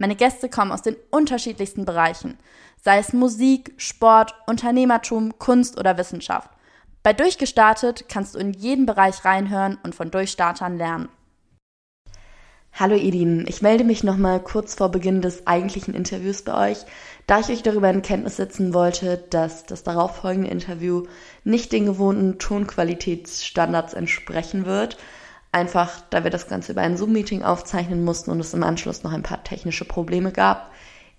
Meine Gäste kommen aus den unterschiedlichsten Bereichen, sei es Musik, Sport, Unternehmertum, Kunst oder Wissenschaft. Bei Durchgestartet kannst du in jeden Bereich reinhören und von Durchstartern lernen. Hallo Edin, ich melde mich nochmal kurz vor Beginn des eigentlichen Interviews bei euch, da ich euch darüber in Kenntnis setzen wollte, dass das darauffolgende Interview nicht den gewohnten Tonqualitätsstandards entsprechen wird – Einfach, da wir das Ganze über ein Zoom-Meeting aufzeichnen mussten und es im Anschluss noch ein paar technische Probleme gab.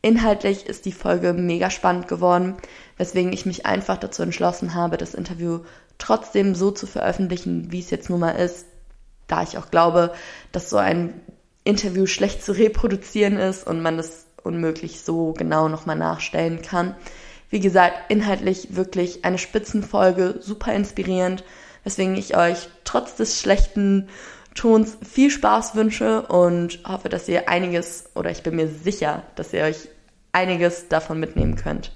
Inhaltlich ist die Folge mega spannend geworden, weswegen ich mich einfach dazu entschlossen habe, das Interview trotzdem so zu veröffentlichen, wie es jetzt nun mal ist, da ich auch glaube, dass so ein Interview schlecht zu reproduzieren ist und man es unmöglich so genau nochmal nachstellen kann. Wie gesagt, inhaltlich wirklich eine Spitzenfolge, super inspirierend weswegen ich euch trotz des schlechten Tons viel Spaß wünsche und hoffe, dass ihr einiges, oder ich bin mir sicher, dass ihr euch einiges davon mitnehmen könnt.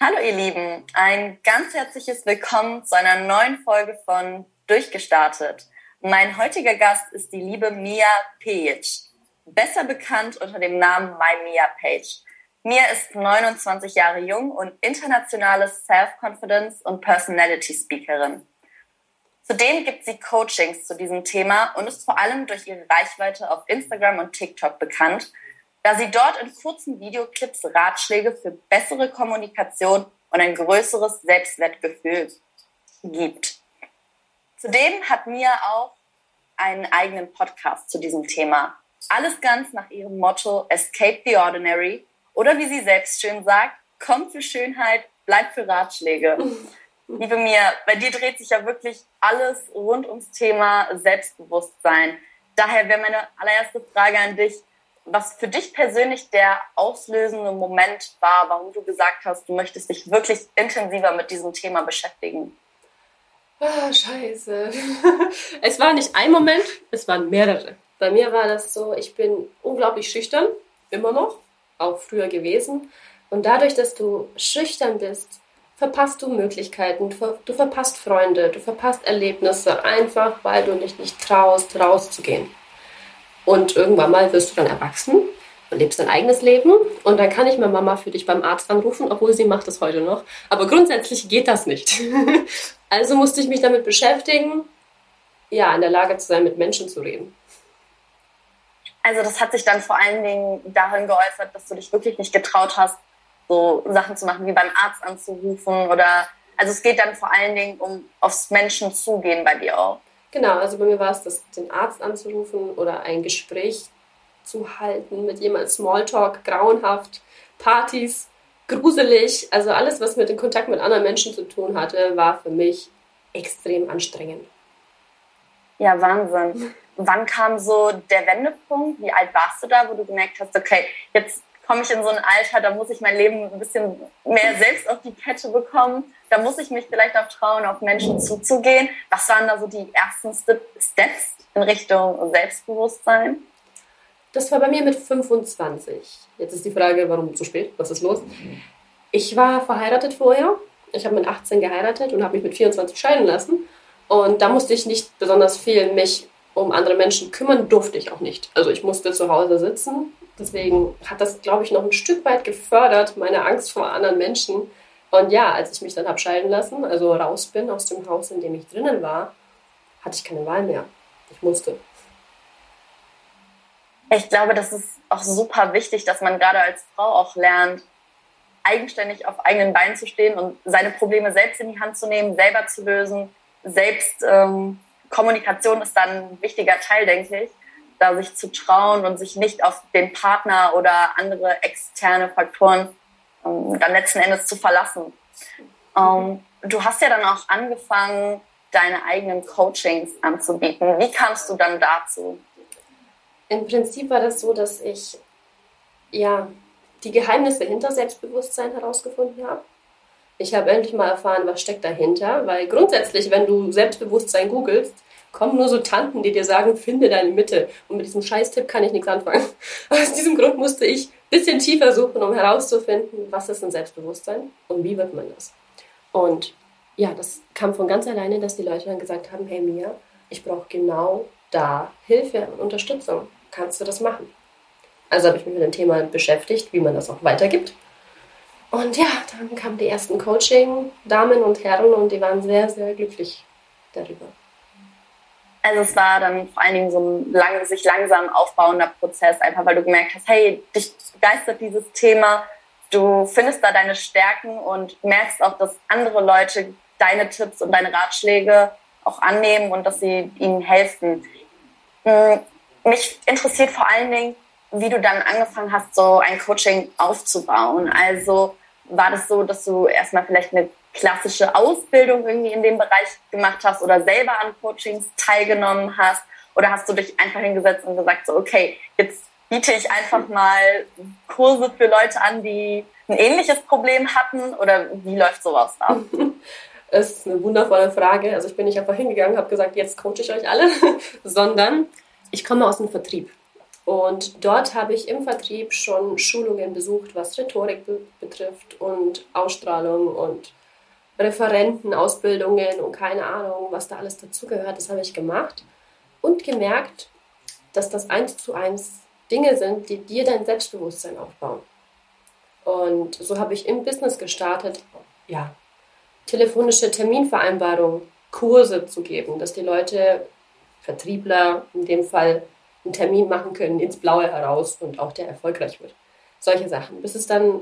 Hallo ihr Lieben, ein ganz herzliches Willkommen zu einer neuen Folge von Durchgestartet. Mein heutiger Gast ist die liebe Mia Page, besser bekannt unter dem Namen My Mia Page. Mia ist 29 Jahre jung und internationale Self-Confidence und Personality Speakerin. Zudem gibt sie Coachings zu diesem Thema und ist vor allem durch ihre Reichweite auf Instagram und TikTok bekannt, da sie dort in kurzen Videoclips Ratschläge für bessere Kommunikation und ein größeres Selbstwertgefühl gibt. Zudem hat Mia auch einen eigenen Podcast zu diesem Thema. Alles ganz nach ihrem Motto Escape the Ordinary oder wie sie selbst schön sagt, komm für Schönheit, bleib für Ratschläge. Liebe mir, bei dir dreht sich ja wirklich alles rund ums Thema Selbstbewusstsein. Daher wäre meine allererste Frage an dich, was für dich persönlich der auslösende Moment war, warum du gesagt hast, du möchtest dich wirklich intensiver mit diesem Thema beschäftigen. Ah, scheiße. es war nicht ein Moment, es waren mehrere. Bei mir war das so, ich bin unglaublich schüchtern, immer noch auch früher gewesen. Und dadurch, dass du schüchtern bist, verpasst du Möglichkeiten, du verpasst Freunde, du verpasst Erlebnisse, einfach weil du dich nicht traust, rauszugehen. Und irgendwann mal wirst du dann erwachsen und lebst dein eigenes Leben. Und dann kann ich meine Mama für dich beim Arzt anrufen, obwohl sie macht das heute noch. Aber grundsätzlich geht das nicht. also musste ich mich damit beschäftigen, ja, in der Lage zu sein, mit Menschen zu reden. Also das hat sich dann vor allen Dingen darin geäußert, dass du dich wirklich nicht getraut hast, so Sachen zu machen, wie beim Arzt anzurufen oder also es geht dann vor allen Dingen um aufs Menschen zugehen bei dir auch. Genau, also bei mir war es das, den Arzt anzurufen oder ein Gespräch zu halten mit jemandem, Smalltalk, grauenhaft, Partys, gruselig, also alles, was mit dem Kontakt mit anderen Menschen zu tun hatte, war für mich extrem anstrengend. Ja, Wahnsinn wann kam so der Wendepunkt? Wie alt warst du da, wo du gemerkt hast, okay, jetzt komme ich in so ein Alter, da muss ich mein Leben ein bisschen mehr selbst auf die Kette bekommen. Da muss ich mich vielleicht auch trauen, auf Menschen zuzugehen. Was waren da so die ersten Steps in Richtung Selbstbewusstsein? Das war bei mir mit 25. Jetzt ist die Frage, warum zu spät? Was ist los? Ich war verheiratet vorher. Ich habe mit 18 geheiratet und habe mich mit 24 scheiden lassen. Und da musste ich nicht besonders viel mich um andere Menschen kümmern durfte ich auch nicht. Also ich musste zu Hause sitzen. Deswegen hat das, glaube ich, noch ein Stück weit gefördert, meine Angst vor anderen Menschen. Und ja, als ich mich dann habe scheiden lassen, also raus bin aus dem Haus, in dem ich drinnen war, hatte ich keine Wahl mehr. Ich musste. Ich glaube, das ist auch super wichtig, dass man gerade als Frau auch lernt, eigenständig auf eigenen Beinen zu stehen und seine Probleme selbst in die Hand zu nehmen, selber zu lösen, selbst ähm, Kommunikation ist dann ein wichtiger Teil, denke ich, da sich zu trauen und sich nicht auf den Partner oder andere externe Faktoren ähm, dann letzten Endes zu verlassen. Ähm, du hast ja dann auch angefangen, deine eigenen Coachings anzubieten. Wie kamst du dann dazu? Im Prinzip war das so, dass ich ja die Geheimnisse hinter Selbstbewusstsein herausgefunden habe. Ich habe endlich mal erfahren, was steckt dahinter, weil grundsätzlich, wenn du Selbstbewusstsein googelst, kommen nur so Tanten, die dir sagen, finde deine Mitte. Und mit diesem Scheißtipp kann ich nichts anfangen. Aus diesem Grund musste ich ein bisschen tiefer suchen, um herauszufinden, was ist ein Selbstbewusstsein und wie wird man das. Und ja, das kam von ganz alleine, dass die Leute dann gesagt haben, hey Mia, ich brauche genau da Hilfe und Unterstützung. Kannst du das machen? Also habe ich mich mit dem Thema beschäftigt, wie man das auch weitergibt. Und ja, dann kamen die ersten Coaching-Damen und Herren und die waren sehr, sehr glücklich darüber. Also es war dann vor allen Dingen so ein lang, sich langsam aufbauender Prozess, einfach weil du gemerkt hast, hey, dich begeistert dieses Thema, du findest da deine Stärken und merkst auch, dass andere Leute deine Tipps und deine Ratschläge auch annehmen und dass sie ihnen helfen. Hm, mich interessiert vor allen Dingen, wie du dann angefangen hast, so ein Coaching aufzubauen. Also war das so, dass du erstmal vielleicht eine klassische Ausbildung irgendwie in dem Bereich gemacht hast oder selber an Coachings teilgenommen hast? Oder hast du dich einfach hingesetzt und gesagt, so, okay, jetzt biete ich einfach mal Kurse für Leute an, die ein ähnliches Problem hatten? Oder wie läuft sowas ab? Das ist eine wundervolle Frage. Also ich bin nicht einfach hingegangen, habe gesagt, jetzt coache ich euch alle, sondern ich komme aus dem Vertrieb. Und dort habe ich im Vertrieb schon Schulungen besucht, was Rhetorik be betrifft und Ausstrahlung und Referentenausbildungen und keine Ahnung, was da alles dazugehört. Das habe ich gemacht und gemerkt, dass das eins zu eins Dinge sind, die dir dein Selbstbewusstsein aufbauen. Und so habe ich im Business gestartet, ja, telefonische Terminvereinbarungen, Kurse zu geben, dass die Leute, Vertriebler in dem Fall, einen Termin machen können ins Blaue heraus und auch der erfolgreich wird. Solche Sachen. Bis es dann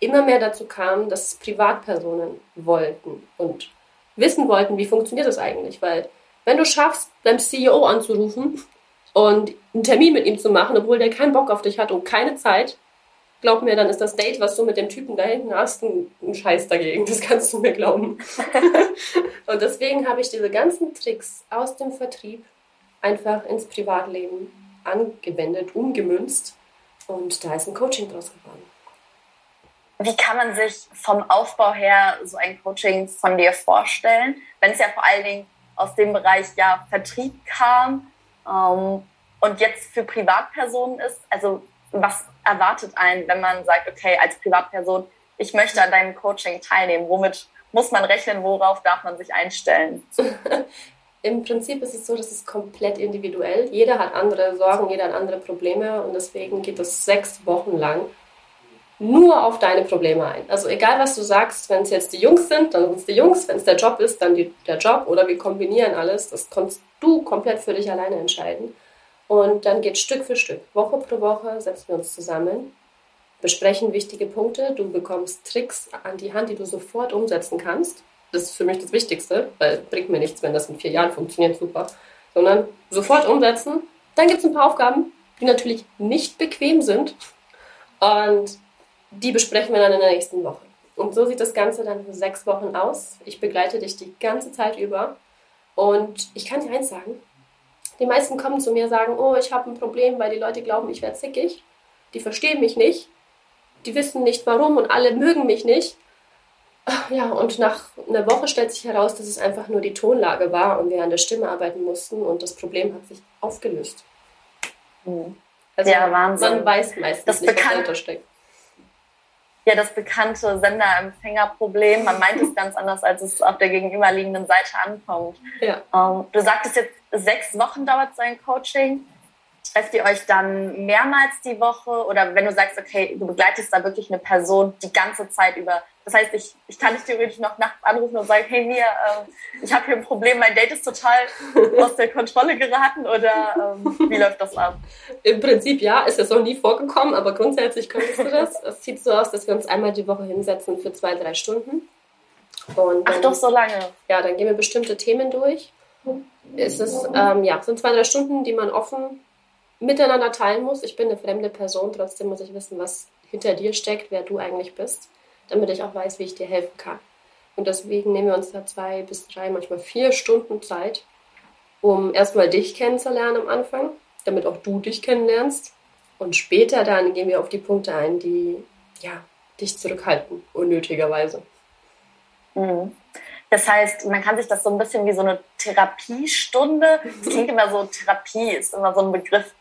immer mehr dazu kam, dass Privatpersonen wollten und wissen wollten, wie funktioniert das eigentlich. Weil wenn du schaffst, deinem CEO anzurufen und einen Termin mit ihm zu machen, obwohl der keinen Bock auf dich hat und keine Zeit, glaub mir, dann ist das Date, was du mit dem Typen da hinten hast, ein, ein Scheiß dagegen. Das kannst du mir glauben. und deswegen habe ich diese ganzen Tricks aus dem Vertrieb einfach ins Privatleben angewendet, umgemünzt. Und da ist ein Coaching draus geworden. Wie kann man sich vom Aufbau her so ein Coaching von dir vorstellen, wenn es ja vor allen Dingen aus dem Bereich ja Vertrieb kam ähm, und jetzt für Privatpersonen ist? Also was erwartet einen, wenn man sagt, okay, als Privatperson, ich möchte an deinem Coaching teilnehmen? Womit muss man rechnen? Worauf darf man sich einstellen? Im Prinzip ist es so, dass es komplett individuell. Jeder hat andere Sorgen, jeder hat andere Probleme und deswegen geht es sechs Wochen lang nur auf deine Probleme ein. Also egal, was du sagst, wenn es jetzt die Jungs sind, dann sind es die Jungs, wenn es der Job ist, dann die, der Job oder wir kombinieren alles. Das kannst du komplett für dich alleine entscheiden. Und dann geht Stück für Stück, Woche pro Woche setzen wir uns zusammen, besprechen wichtige Punkte. Du bekommst Tricks an die Hand, die du sofort umsetzen kannst. Das ist für mich das Wichtigste, weil bringt mir nichts, wenn das in vier Jahren funktioniert, super. Sondern sofort umsetzen. Dann gibt es ein paar Aufgaben, die natürlich nicht bequem sind. Und die besprechen wir dann in der nächsten Woche. Und so sieht das Ganze dann für sechs Wochen aus. Ich begleite dich die ganze Zeit über. Und ich kann dir eins sagen, die meisten kommen zu mir und sagen, oh, ich habe ein Problem, weil die Leute glauben, ich werde zickig. Die verstehen mich nicht. Die wissen nicht warum und alle mögen mich nicht. Ja, und nach einer Woche stellt sich heraus, dass es einfach nur die Tonlage war und wir an der Stimme arbeiten mussten und das Problem hat sich aufgelöst. Hm. Also ja, Wahnsinn. Man weiß meistens das nicht, was dahinter steckt. Ja, das bekannte Sender-Empfänger-Problem. Man meint es ganz anders, als es auf der gegenüberliegenden Seite ankommt. Ja. Ähm, du sagtest jetzt, sechs Wochen dauert so ein Coaching. Trefft ihr euch dann mehrmals die Woche? Oder wenn du sagst, okay, du begleitest da wirklich eine Person die ganze Zeit über. Das heißt, ich, ich kann dich theoretisch noch nachts anrufen und sagen, hey Mia, äh, ich habe hier ein Problem, mein Date ist total aus der Kontrolle geraten oder ähm, wie läuft das ab? Im Prinzip ja, ist es noch nie vorgekommen, aber grundsätzlich könntest du das. Es sieht so aus, dass wir uns einmal die Woche hinsetzen für zwei, drei Stunden. Und dann, Ach doch, so lange. Ja, dann gehen wir bestimmte Themen durch ist es, ähm, ja, sind zwei, drei Stunden, die man offen miteinander teilen muss. Ich bin eine fremde Person, trotzdem muss ich wissen, was hinter dir steckt, wer du eigentlich bist, damit ich auch weiß, wie ich dir helfen kann. Und deswegen nehmen wir uns da zwei bis drei, manchmal vier Stunden Zeit, um erstmal dich kennenzulernen am Anfang. damit auch du dich kennenlernst. Und später dann gehen wir auf die Punkte ein, die ja, dich zurückhalten, unnötigerweise. Mhm. Das heißt, man kann sich das so ein bisschen wie so eine Therapiestunde. Das klingt immer so, Therapie ist immer so ein Begriff,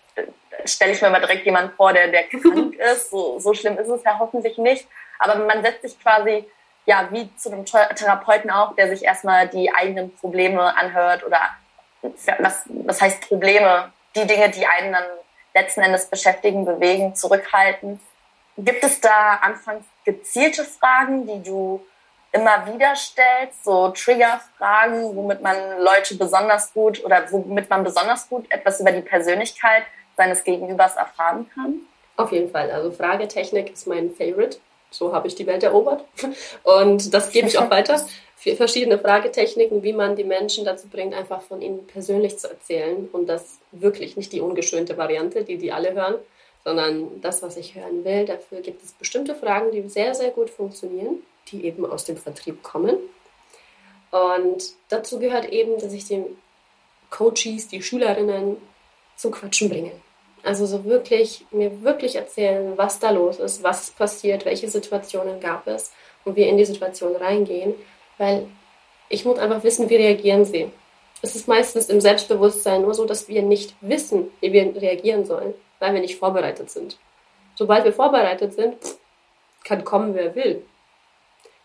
stelle ich mir mal direkt jemand vor, der, der krank ist. So, so schlimm ist es ja hoffentlich nicht. Aber man setzt sich quasi, ja, wie zu einem Therapeuten auch, der sich erstmal die eigenen Probleme anhört oder was, was heißt Probleme? Die Dinge, die einen dann letzten Endes beschäftigen, bewegen, zurückhalten. Gibt es da anfangs gezielte Fragen, die du immer wieder stellst, so Triggerfragen, womit man Leute besonders gut oder womit man besonders gut etwas über die Persönlichkeit seines Gegenübers erfahren kann? Auf jeden Fall. Also Fragetechnik ist mein Favorite. So habe ich die Welt erobert. Und das gebe ich auch weiter. Verschiedene Fragetechniken, wie man die Menschen dazu bringt, einfach von ihnen persönlich zu erzählen. Und das wirklich nicht die ungeschönte Variante, die die alle hören, sondern das, was ich hören will. Dafür gibt es bestimmte Fragen, die sehr, sehr gut funktionieren die eben aus dem Vertrieb kommen. Und dazu gehört eben, dass ich den Coaches, die Schülerinnen zum Quatschen bringe. Also so wirklich, mir wirklich erzählen, was da los ist, was passiert, welche Situationen gab es und wir in die Situation reingehen, weil ich muss einfach wissen, wie reagieren sie. Es ist meistens im Selbstbewusstsein nur so, dass wir nicht wissen, wie wir reagieren sollen, weil wir nicht vorbereitet sind. Sobald wir vorbereitet sind, kann kommen, wer will.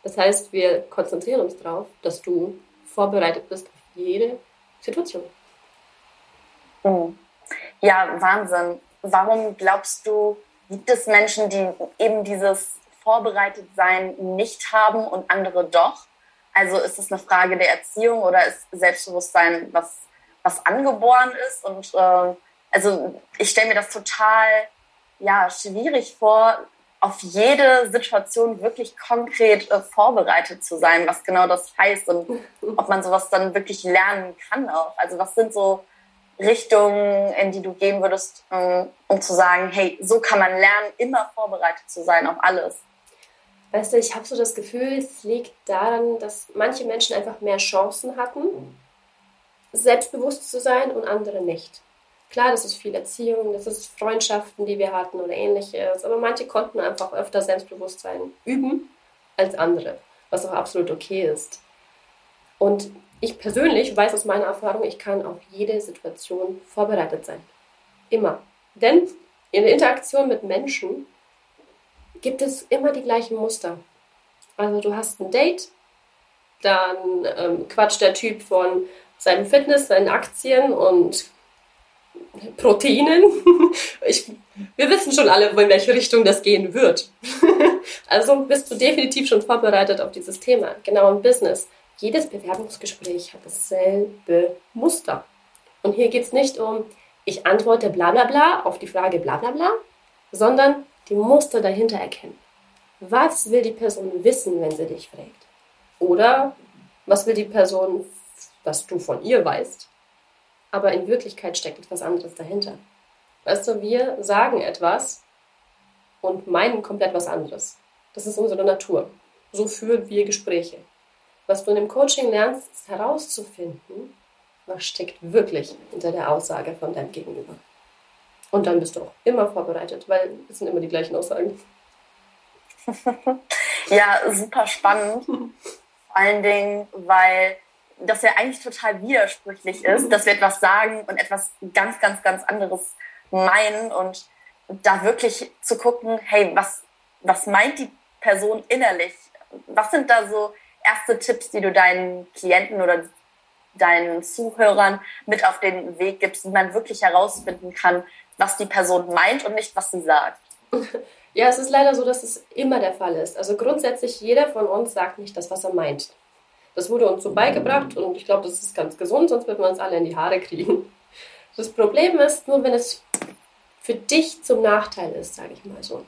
Das heißt, wir konzentrieren uns darauf, dass du vorbereitet bist auf jede Situation. Hm. Ja, Wahnsinn. Warum glaubst du, gibt es Menschen, die eben dieses Vorbereitetsein nicht haben und andere doch? Also ist es eine Frage der Erziehung oder ist Selbstbewusstsein was, was angeboren ist? Und äh, also ich stelle mir das total ja, schwierig vor, auf jede Situation wirklich konkret äh, vorbereitet zu sein, was genau das heißt und ob man sowas dann wirklich lernen kann auch. Also was sind so Richtungen, in die du gehen würdest, ähm, um zu sagen, hey, so kann man lernen, immer vorbereitet zu sein auf alles. Weißt du, ich habe so das Gefühl, es liegt daran, dass manche Menschen einfach mehr Chancen hatten, selbstbewusst zu sein und andere nicht. Klar, das ist viel Erziehung, das ist Freundschaften, die wir hatten oder ähnliches, aber manche konnten einfach öfter Selbstbewusstsein üben als andere, was auch absolut okay ist. Und ich persönlich weiß aus meiner Erfahrung, ich kann auf jede Situation vorbereitet sein. Immer. Denn in der Interaktion mit Menschen gibt es immer die gleichen Muster. Also du hast ein Date, dann ähm, quatscht der Typ von seinem Fitness, seinen Aktien und Proteinen. Ich, wir wissen schon alle, in welche Richtung das gehen wird. Also bist du definitiv schon vorbereitet auf dieses Thema. Genau im Business. Jedes Bewerbungsgespräch hat dasselbe Muster. Und hier geht es nicht um, ich antworte bla bla bla auf die Frage bla bla bla, sondern die Muster dahinter erkennen. Was will die Person wissen, wenn sie dich fragt? Oder was will die Person, was du von ihr weißt? aber in Wirklichkeit steckt etwas anderes dahinter. Weißt du, wir sagen etwas und meinen komplett was anderes. Das ist unsere Natur. So führen wir Gespräche. Was du in dem Coaching lernst, ist herauszufinden, was steckt wirklich hinter der Aussage von deinem Gegenüber. Und dann bist du auch immer vorbereitet, weil es sind immer die gleichen Aussagen. ja, super spannend. Vor allen Dingen, weil das ja eigentlich total widersprüchlich ist, dass wir etwas sagen und etwas ganz, ganz, ganz anderes meinen und da wirklich zu gucken, hey, was, was meint die Person innerlich? Was sind da so erste Tipps, die du deinen Klienten oder deinen Zuhörern mit auf den Weg gibst, wie man wirklich herausfinden kann, was die Person meint und nicht, was sie sagt? Ja, es ist leider so, dass es immer der Fall ist. Also grundsätzlich, jeder von uns sagt nicht das, was er meint. Das wurde uns so beigebracht und ich glaube, das ist ganz gesund, sonst wird man uns alle in die Haare kriegen. Das Problem ist nur, wenn es für dich zum Nachteil ist, sage ich mal so.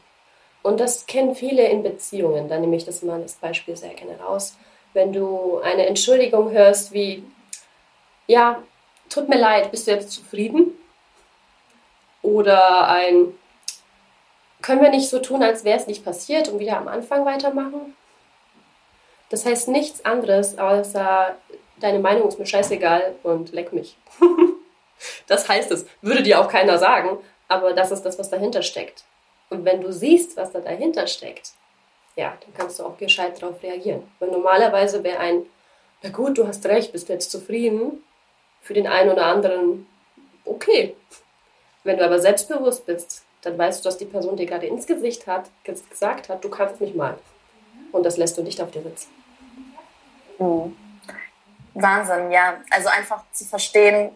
Und das kennen viele in Beziehungen. Da nehme ich das mal als Beispiel sehr gerne raus. Wenn du eine Entschuldigung hörst wie, ja, tut mir leid, bist du jetzt zufrieden? Oder ein, können wir nicht so tun, als wäre es nicht passiert und wieder am Anfang weitermachen? Das heißt nichts anderes, außer deine Meinung ist mir scheißegal und leck mich. Das heißt es. Würde dir auch keiner sagen, aber das ist das, was dahinter steckt. Und wenn du siehst, was da dahinter steckt, ja, dann kannst du auch gescheit darauf reagieren. Weil normalerweise wäre ein, na gut, du hast recht, bist jetzt zufrieden, für den einen oder anderen okay. Wenn du aber selbstbewusst bist, dann weißt du, dass die Person dir gerade ins Gesicht hat, gesagt hat, du kannst mich mal. Und das lässt du nicht auf dir sitzen. Mhm. Wahnsinn, ja. Also einfach zu verstehen,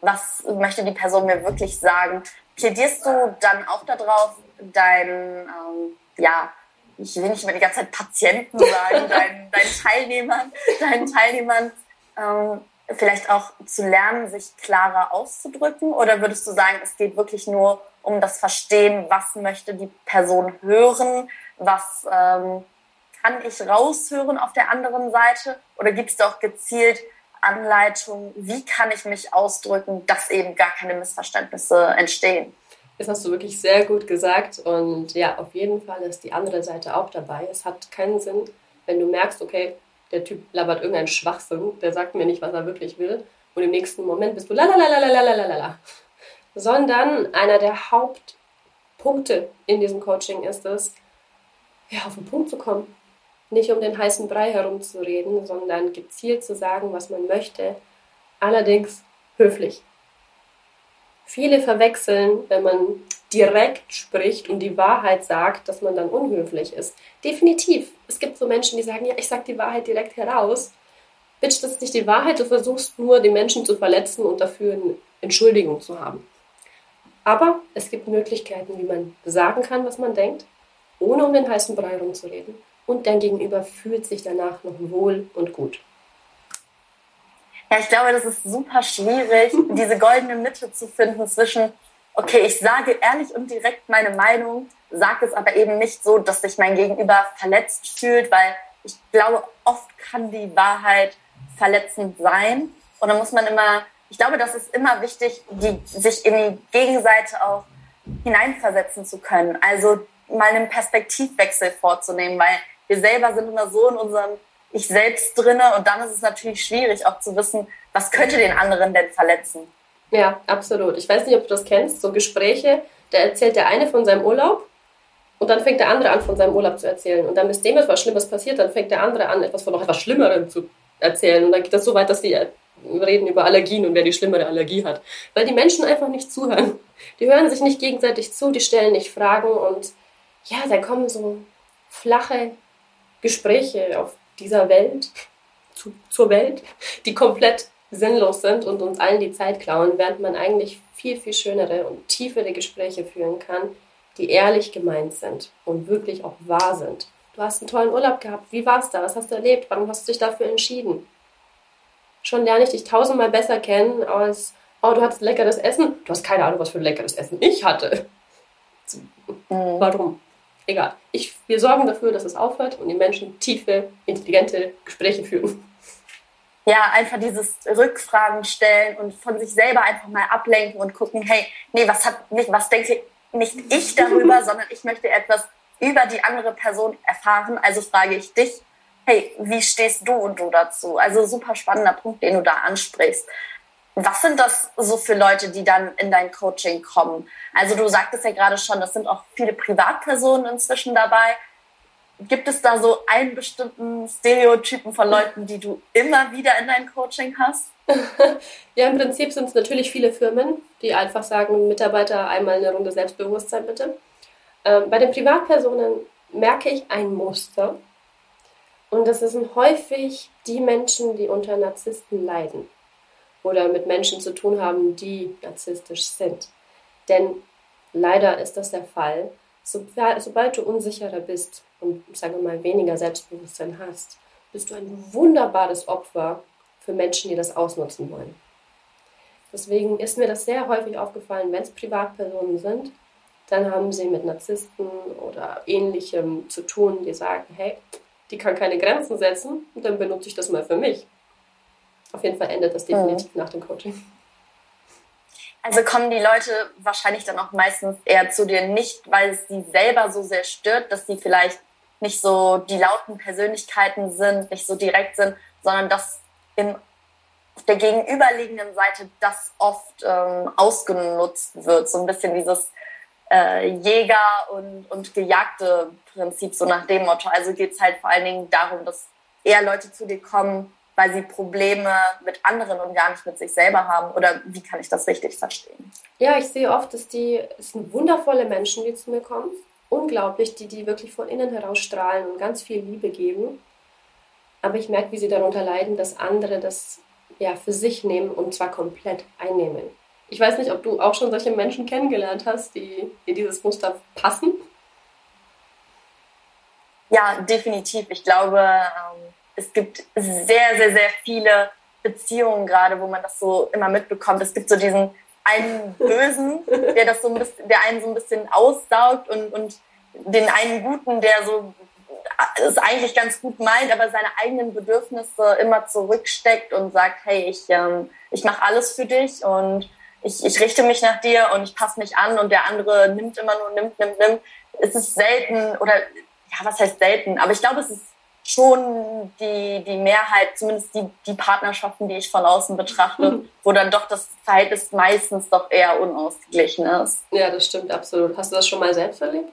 was möchte die Person mir wirklich sagen. Plädierst du dann auch darauf, deinen, ähm, ja, ich will nicht mehr die ganze Zeit Patienten sagen, deinen, deinen Teilnehmern, deinen Teilnehmern ähm, vielleicht auch zu lernen, sich klarer auszudrücken? Oder würdest du sagen, es geht wirklich nur um das Verstehen, was möchte die Person hören, was ähm, kann ich raushören auf der anderen Seite? Oder gibt es auch gezielt Anleitungen, wie kann ich mich ausdrücken, dass eben gar keine Missverständnisse entstehen? Das hast du wirklich sehr gut gesagt. Und ja, auf jeden Fall ist die andere Seite auch dabei. Es hat keinen Sinn, wenn du merkst, okay, der Typ labert irgendeinen Schwachsinn, der sagt mir nicht, was er wirklich will. Und im nächsten Moment bist du la Sondern einer der Hauptpunkte in diesem Coaching ist es, ja, auf den Punkt zu kommen nicht um den heißen Brei herumzureden, sondern gezielt zu sagen, was man möchte, allerdings höflich. Viele verwechseln, wenn man direkt spricht und die Wahrheit sagt, dass man dann unhöflich ist. Definitiv. Es gibt so Menschen, die sagen, ja, ich sage die Wahrheit direkt heraus. Bitch, das ist nicht die Wahrheit, du versuchst nur, die Menschen zu verletzen und dafür eine Entschuldigung zu haben. Aber es gibt Möglichkeiten, wie man sagen kann, was man denkt, ohne um den heißen Brei herumzureden und dein Gegenüber fühlt sich danach noch wohl und gut. Ja, ich glaube, das ist super schwierig, diese goldene Mitte zu finden zwischen, okay, ich sage ehrlich und direkt meine Meinung, sage es aber eben nicht so, dass sich mein Gegenüber verletzt fühlt, weil ich glaube, oft kann die Wahrheit verletzend sein. Und da muss man immer, ich glaube, das ist immer wichtig, die, sich in die Gegenseite auch hineinversetzen zu können. Also mal einen Perspektivwechsel vorzunehmen, weil wir selber sind immer so in unserem Ich selbst drinne und dann ist es natürlich schwierig auch zu wissen, was könnte den anderen denn verletzen. Ja, absolut. Ich weiß nicht, ob du das kennst, so Gespräche, da erzählt der eine von seinem Urlaub und dann fängt der andere an, von seinem Urlaub zu erzählen. Und dann ist dem etwas Schlimmes passiert, dann fängt der andere an, etwas von noch etwas Schlimmerem zu erzählen. Und dann geht das so weit, dass die reden über Allergien und wer die schlimmere Allergie hat. Weil die Menschen einfach nicht zuhören. Die hören sich nicht gegenseitig zu, die stellen nicht Fragen und ja, da kommen so flache Gespräche auf dieser Welt, zu, zur Welt, die komplett sinnlos sind und uns allen die Zeit klauen, während man eigentlich viel, viel schönere und tiefere Gespräche führen kann, die ehrlich gemeint sind und wirklich auch wahr sind. Du hast einen tollen Urlaub gehabt. Wie war's da? Was hast du erlebt? Warum hast du dich dafür entschieden? Schon lerne ich dich tausendmal besser kennen als, oh, du hattest leckeres Essen. Du hast keine Ahnung, was für ein leckeres Essen ich hatte. Mhm. Warum? Egal. Ich, wir sorgen dafür, dass es aufhört und die Menschen tiefe, intelligente Gespräche führen. Ja, einfach dieses Rückfragen stellen und von sich selber einfach mal ablenken und gucken, hey, nee, was hat nicht, was denke nicht ich darüber, sondern ich möchte etwas über die andere Person erfahren. Also frage ich dich, hey, wie stehst du und du dazu? Also super spannender Punkt, den du da ansprichst. Was sind das so für Leute, die dann in dein Coaching kommen? Also du sagtest ja gerade schon, das sind auch viele Privatpersonen inzwischen dabei. Gibt es da so einen bestimmten Stereotypen von Leuten, die du immer wieder in dein Coaching hast? ja, im Prinzip sind es natürlich viele Firmen, die einfach sagen, Mitarbeiter einmal eine Runde Selbstbewusstsein bitte. Ähm, bei den Privatpersonen merke ich ein Muster. Und das sind häufig die Menschen, die unter Narzissten leiden oder mit Menschen zu tun haben, die narzisstisch sind. Denn leider ist das der Fall. Sobald du unsicherer bist und, sagen wir mal, weniger Selbstbewusstsein hast, bist du ein wunderbares Opfer für Menschen, die das ausnutzen wollen. Deswegen ist mir das sehr häufig aufgefallen, wenn es Privatpersonen sind, dann haben sie mit Narzissten oder ähnlichem zu tun, die sagen, hey, die kann keine Grenzen setzen dann benutze ich das mal für mich. Auf jeden Fall endet das definitiv mhm. nach dem Coaching. Also kommen die Leute wahrscheinlich dann auch meistens eher zu dir nicht, weil es sie selber so sehr stört, dass sie vielleicht nicht so die lauten Persönlichkeiten sind, nicht so direkt sind, sondern dass im auf der gegenüberliegenden Seite das oft ähm, ausgenutzt wird. So ein bisschen dieses äh, Jäger- und, und gejagte Prinzip, so nach dem Motto. Also geht es halt vor allen Dingen darum, dass eher Leute zu dir kommen, weil sie Probleme mit anderen und gar nicht mit sich selber haben? Oder wie kann ich das richtig verstehen? Ja, ich sehe oft, dass die, es sind wundervolle Menschen, die zu mir kommen. Unglaublich, die, die wirklich von innen heraus strahlen und ganz viel Liebe geben. Aber ich merke, wie sie darunter leiden, dass andere das ja, für sich nehmen und zwar komplett einnehmen. Ich weiß nicht, ob du auch schon solche Menschen kennengelernt hast, die in dieses Muster passen. Ja, definitiv. Ich glaube, ähm, es gibt sehr, sehr, sehr viele Beziehungen gerade, wo man das so immer mitbekommt. Es gibt so diesen einen Bösen, der das so ein bisschen, der einen so ein bisschen aussaugt und, und den einen Guten, der so es eigentlich ganz gut meint, aber seine eigenen Bedürfnisse immer zurücksteckt und sagt, hey, ich, ähm, ich mache alles für dich und ich, ich richte mich nach dir und ich passe mich an und der andere nimmt immer nur, nimmt, nimmt, nimmt. Es ist selten oder ja, was heißt selten, aber ich glaube, es ist schon die, die Mehrheit, zumindest die, die Partnerschaften, die ich von außen betrachte, wo dann doch das Verhältnis meistens doch eher unausgeglichen ist. Ja, das stimmt absolut. Hast du das schon mal selbst erlebt?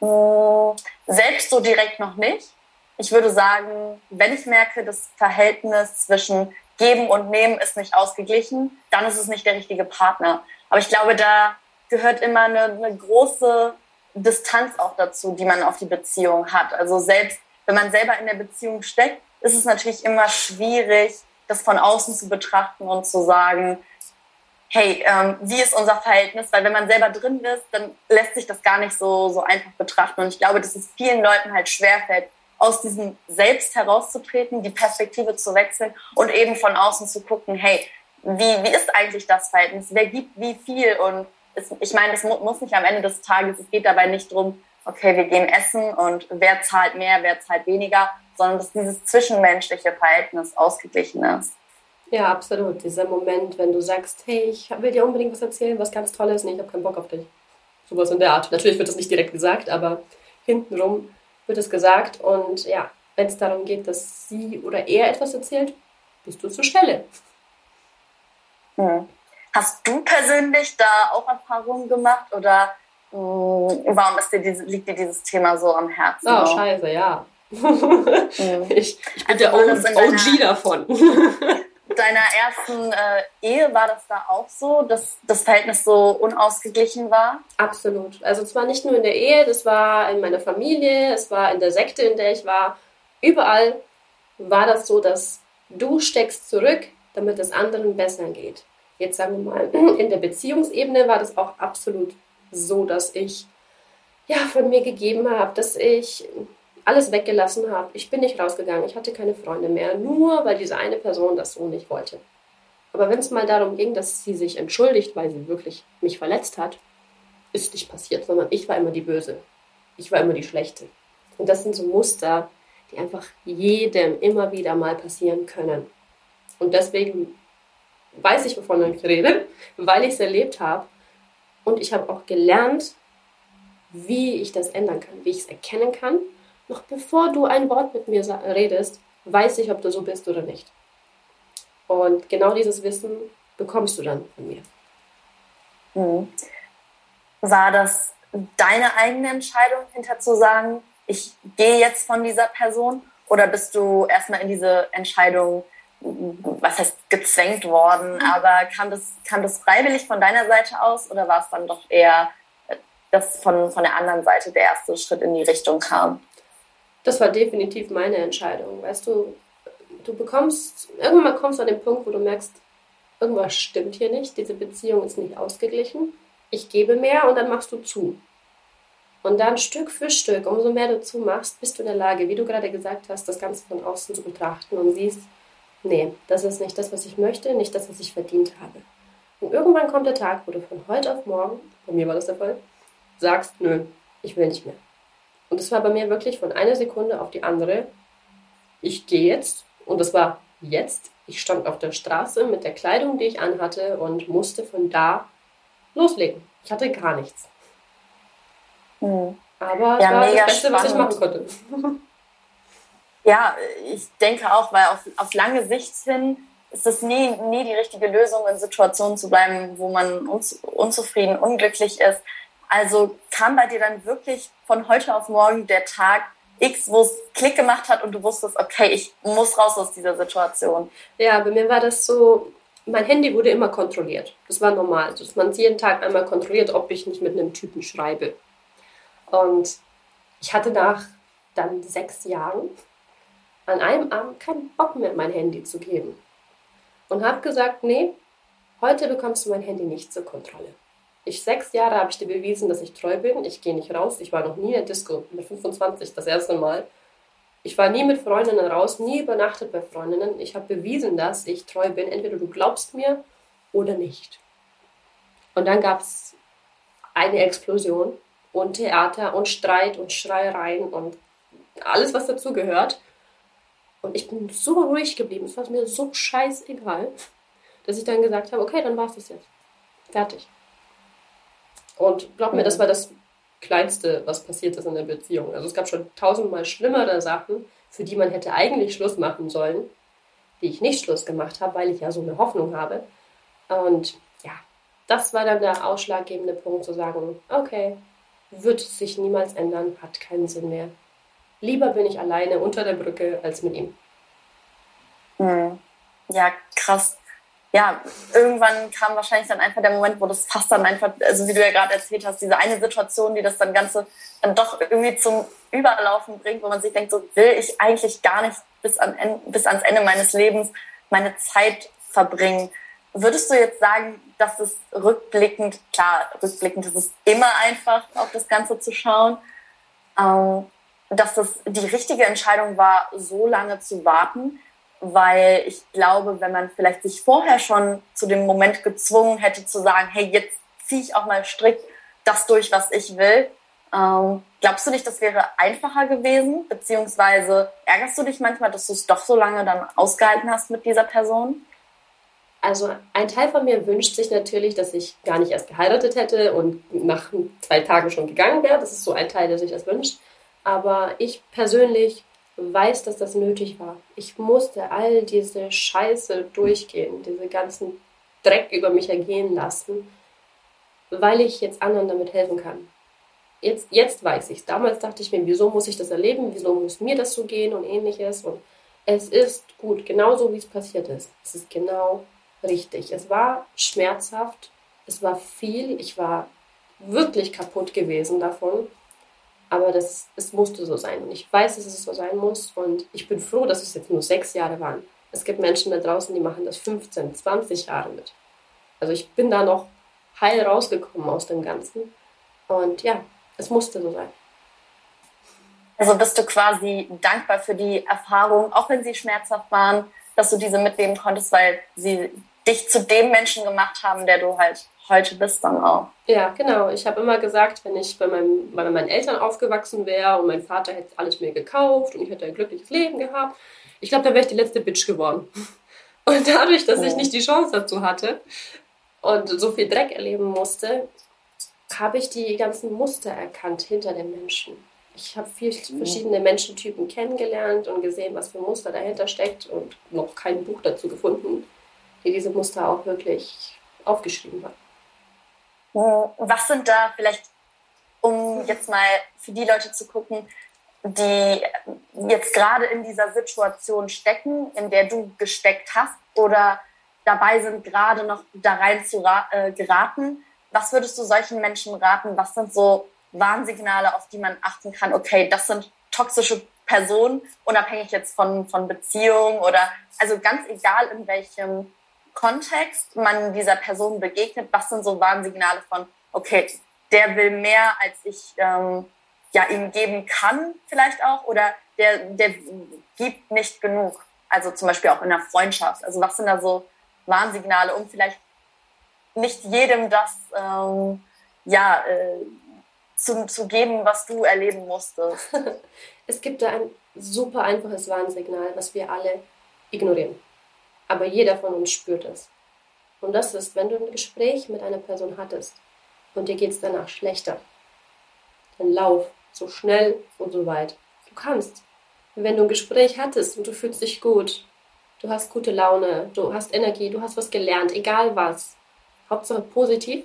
Hm, selbst so direkt noch nicht. Ich würde sagen, wenn ich merke, das Verhältnis zwischen Geben und Nehmen ist nicht ausgeglichen, dann ist es nicht der richtige Partner. Aber ich glaube, da gehört immer eine, eine große Distanz auch dazu, die man auf die Beziehung hat. Also selbst wenn man selber in der Beziehung steckt, ist es natürlich immer schwierig, das von außen zu betrachten und zu sagen, hey, ähm, wie ist unser Verhältnis? Weil wenn man selber drin ist, dann lässt sich das gar nicht so, so einfach betrachten. Und ich glaube, dass es vielen Leuten halt schwerfällt, aus diesem Selbst herauszutreten, die Perspektive zu wechseln und eben von außen zu gucken, hey, wie, wie ist eigentlich das Verhältnis? Wer gibt wie viel? Und es, ich meine, es muss nicht am Ende des Tages, es geht dabei nicht darum, okay, wir gehen essen und wer zahlt mehr, wer zahlt weniger, sondern dass dieses zwischenmenschliche Verhältnis ausgeglichen ist. Ja, absolut. Dieser Moment, wenn du sagst, hey, ich will dir unbedingt was erzählen, was ganz Tolles, nee, ich habe keinen Bock auf dich. Sowas in der Art. Natürlich wird das nicht direkt gesagt, aber hintenrum wird es gesagt. Und ja, wenn es darum geht, dass sie oder er etwas erzählt, bist du zur Stelle. Hm. Hast du persönlich da auch Erfahrungen gemacht oder mh, hm, warum ist dir diese, liegt dir dieses Thema so am Herzen? Oh, auch? scheiße, ja. Ich, ich bin also der OG davon. deiner ersten äh, Ehe war das da auch so, dass das Verhältnis so unausgeglichen war? Absolut. Also zwar nicht nur in der Ehe, das war in meiner Familie, es war in der Sekte, in der ich war. Überall war das so, dass du steckst zurück, damit es anderen besser geht. Jetzt sagen wir mal, in der Beziehungsebene war das auch absolut so, dass ich ja von mir gegeben habe, dass ich alles weggelassen habe. Ich bin nicht rausgegangen, ich hatte keine Freunde mehr, nur weil diese eine Person das so nicht wollte. Aber wenn es mal darum ging, dass sie sich entschuldigt, weil sie wirklich mich verletzt hat, ist nicht passiert, sondern ich war immer die Böse. Ich war immer die Schlechte. Und das sind so Muster, die einfach jedem immer wieder mal passieren können. Und deswegen weiß ich, wovon ich rede, weil ich es erlebt habe. Und ich habe auch gelernt, wie ich das ändern kann, wie ich es erkennen kann noch bevor du ein Wort mit mir redest, weiß ich, ob du so bist oder nicht. Und genau dieses Wissen bekommst du dann von mir. Mhm. War das deine eigene Entscheidung, hinter zu sagen, ich gehe jetzt von dieser Person? Oder bist du erstmal in diese Entscheidung, was heißt gezwängt worden, mhm. aber kam das, kam das freiwillig von deiner Seite aus oder war es dann doch eher, dass von, von der anderen Seite der erste Schritt in die Richtung kam? das war definitiv meine Entscheidung. Weißt du, du bekommst, irgendwann mal kommst du an den Punkt, wo du merkst, irgendwas stimmt hier nicht, diese Beziehung ist nicht ausgeglichen. Ich gebe mehr und dann machst du zu. Und dann Stück für Stück, umso mehr du zumachst, bist du in der Lage, wie du gerade gesagt hast, das Ganze von außen zu betrachten und siehst, nee, das ist nicht das, was ich möchte, nicht das, was ich verdient habe. Und irgendwann kommt der Tag, wo du von heute auf morgen, bei mir war das der Fall, sagst, nö, ich will nicht mehr. Und es war bei mir wirklich von einer Sekunde auf die andere, ich gehe jetzt. Und das war jetzt. Ich stand auf der Straße mit der Kleidung, die ich anhatte und musste von da loslegen. Ich hatte gar nichts. Mhm. Aber es ja, war das Beste, spannend. was ich machen konnte. Ja, ich denke auch, weil auf, auf lange Sicht hin ist es nie, nie die richtige Lösung, in Situationen zu bleiben, wo man unzufrieden, unglücklich ist. Also kam bei dir dann wirklich von heute auf morgen der Tag X, wo es Klick gemacht hat und du wusstest, okay, ich muss raus aus dieser Situation. Ja, bei mir war das so, mein Handy wurde immer kontrolliert. Das war normal, dass man jeden Tag einmal kontrolliert, ob ich nicht mit einem Typen schreibe. Und ich hatte nach dann sechs Jahren an einem Abend keinen Bock mehr, mein Handy zu geben. Und habe gesagt, nee, heute bekommst du mein Handy nicht zur Kontrolle. Ich sechs Jahre habe ich dir bewiesen, dass ich treu bin. Ich gehe nicht raus. Ich war noch nie in der Disco mit 25 das erste Mal. Ich war nie mit Freundinnen raus, nie übernachtet bei Freundinnen. Ich habe bewiesen, dass ich treu bin. Entweder du glaubst mir oder nicht. Und dann gab es eine Explosion und Theater und Streit und Schreiereien und alles, was dazu gehört. Und ich bin so ruhig geblieben. Es war mir so scheißegal, dass ich dann gesagt habe, okay, dann war es das jetzt. Fertig. Und glaub mir, das war das Kleinste, was passiert ist in der Beziehung. Also es gab schon tausendmal schlimmere Sachen, für die man hätte eigentlich Schluss machen sollen, die ich nicht Schluss gemacht habe, weil ich ja so eine Hoffnung habe. Und ja, das war dann der ausschlaggebende Punkt zu sagen, okay, wird sich niemals ändern, hat keinen Sinn mehr. Lieber bin ich alleine unter der Brücke als mit ihm. Hm. Ja, krass ja, irgendwann kam wahrscheinlich dann einfach der Moment, wo das fast dann einfach, also wie du ja gerade erzählt hast, diese eine Situation, die das dann Ganze dann doch irgendwie zum Überlaufen bringt, wo man sich denkt, so will ich eigentlich gar nicht bis, an, bis ans Ende meines Lebens meine Zeit verbringen. Würdest du jetzt sagen, dass es rückblickend, klar, rückblickend ist es immer einfach, auf das Ganze zu schauen, ähm, dass das die richtige Entscheidung war, so lange zu warten? weil ich glaube, wenn man vielleicht sich vorher schon zu dem Moment gezwungen hätte zu sagen, hey, jetzt ziehe ich auch mal strikt das durch, was ich will, ähm, glaubst du nicht, das wäre einfacher gewesen? Beziehungsweise ärgerst du dich manchmal, dass du es doch so lange dann ausgehalten hast mit dieser Person? Also ein Teil von mir wünscht sich natürlich, dass ich gar nicht erst geheiratet hätte und nach zwei Tagen schon gegangen wäre. Das ist so ein Teil, der sich das wünscht. Aber ich persönlich weiß, dass das nötig war. Ich musste all diese Scheiße durchgehen, diese ganzen Dreck über mich ergehen lassen, weil ich jetzt anderen damit helfen kann. Jetzt, jetzt weiß ich es. Damals dachte ich mir, wieso muss ich das erleben? Wieso muss mir das so gehen und ähnliches? Und es ist gut, genauso wie es passiert ist. Es ist genau richtig. Es war schmerzhaft, es war viel, ich war wirklich kaputt gewesen davon. Aber das, es musste so sein. Und ich weiß, dass es so sein muss. Und ich bin froh, dass es jetzt nur sechs Jahre waren. Es gibt Menschen da draußen, die machen das 15, 20 Jahre mit. Also ich bin da noch heil rausgekommen aus dem Ganzen. Und ja, es musste so sein. Also bist du quasi dankbar für die Erfahrung, auch wenn sie schmerzhaft waren, dass du diese mitnehmen konntest, weil sie dich zu dem Menschen gemacht haben, der du halt heute bist dann auch. Ja, genau. Ich habe immer gesagt, wenn ich bei, meinem, bei meinen Eltern aufgewachsen wäre und mein Vater hätte alles mir gekauft und ich hätte ein glückliches Leben gehabt, ich glaube, da wäre ich die letzte Bitch geworden. Und dadurch, dass ich nicht die Chance dazu hatte und so viel Dreck erleben musste, habe ich die ganzen Muster erkannt hinter den Menschen. Ich habe viele verschiedene Menschentypen kennengelernt und gesehen, was für Muster dahinter steckt und noch kein Buch dazu gefunden, die diese Muster auch wirklich aufgeschrieben hat. Was sind da vielleicht, um jetzt mal für die Leute zu gucken, die jetzt gerade in dieser Situation stecken, in der du gesteckt hast oder dabei sind, gerade noch da rein zu äh, geraten. Was würdest du solchen Menschen raten? Was sind so Warnsignale, auf die man achten kann? Okay, das sind toxische Personen, unabhängig jetzt von, von Beziehungen oder also ganz egal in welchem Kontext man dieser Person begegnet, was sind so Warnsignale von, okay, der will mehr, als ich ähm, ja, ihm geben kann, vielleicht auch, oder der, der gibt nicht genug. Also zum Beispiel auch in der Freundschaft. Also was sind da so Warnsignale, um vielleicht nicht jedem das ähm, ja, äh, zu, zu geben, was du erleben musstest? es gibt da ein super einfaches Warnsignal, was wir alle ignorieren. Aber jeder von uns spürt es. Und das ist, wenn du ein Gespräch mit einer Person hattest und dir geht es danach schlechter, dann lauf so schnell und so weit du kannst. wenn du ein Gespräch hattest und du fühlst dich gut, du hast gute Laune, du hast Energie, du hast was gelernt, egal was, Hauptsache positiv,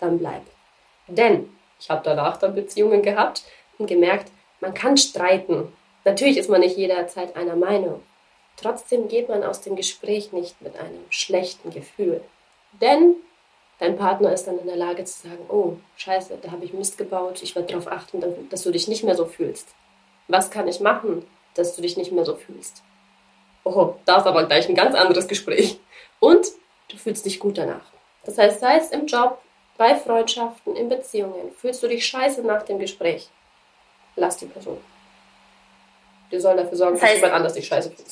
dann bleib. Denn ich habe danach dann Beziehungen gehabt und gemerkt, man kann streiten. Natürlich ist man nicht jederzeit einer Meinung. Trotzdem geht man aus dem Gespräch nicht mit einem schlechten Gefühl. Denn dein Partner ist dann in der Lage zu sagen, oh, scheiße, da habe ich Mist gebaut, ich werde darauf achten, dass du dich nicht mehr so fühlst. Was kann ich machen, dass du dich nicht mehr so fühlst? Oh, da ist aber gleich ein ganz anderes Gespräch. Und du fühlst dich gut danach. Das heißt, sei es im Job, bei Freundschaften, in Beziehungen, fühlst du dich scheiße nach dem Gespräch, lass die Person. Die soll dafür sorgen, das heißt, dass jemand anders dich scheiße fühlt.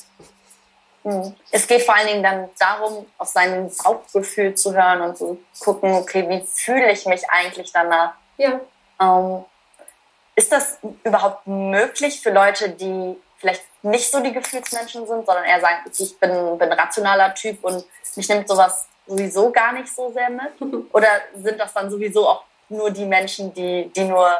Hm. Es geht vor allen Dingen dann darum, auf sein Bauchgefühl zu hören und zu gucken, okay, wie fühle ich mich eigentlich danach? Ja. Ähm, ist das überhaupt möglich für Leute, die vielleicht nicht so die Gefühlsmenschen sind, sondern eher sagen, ich bin, bin ein rationaler Typ und mich nimmt sowas sowieso gar nicht so sehr mit? Oder sind das dann sowieso auch nur die Menschen, die, die nur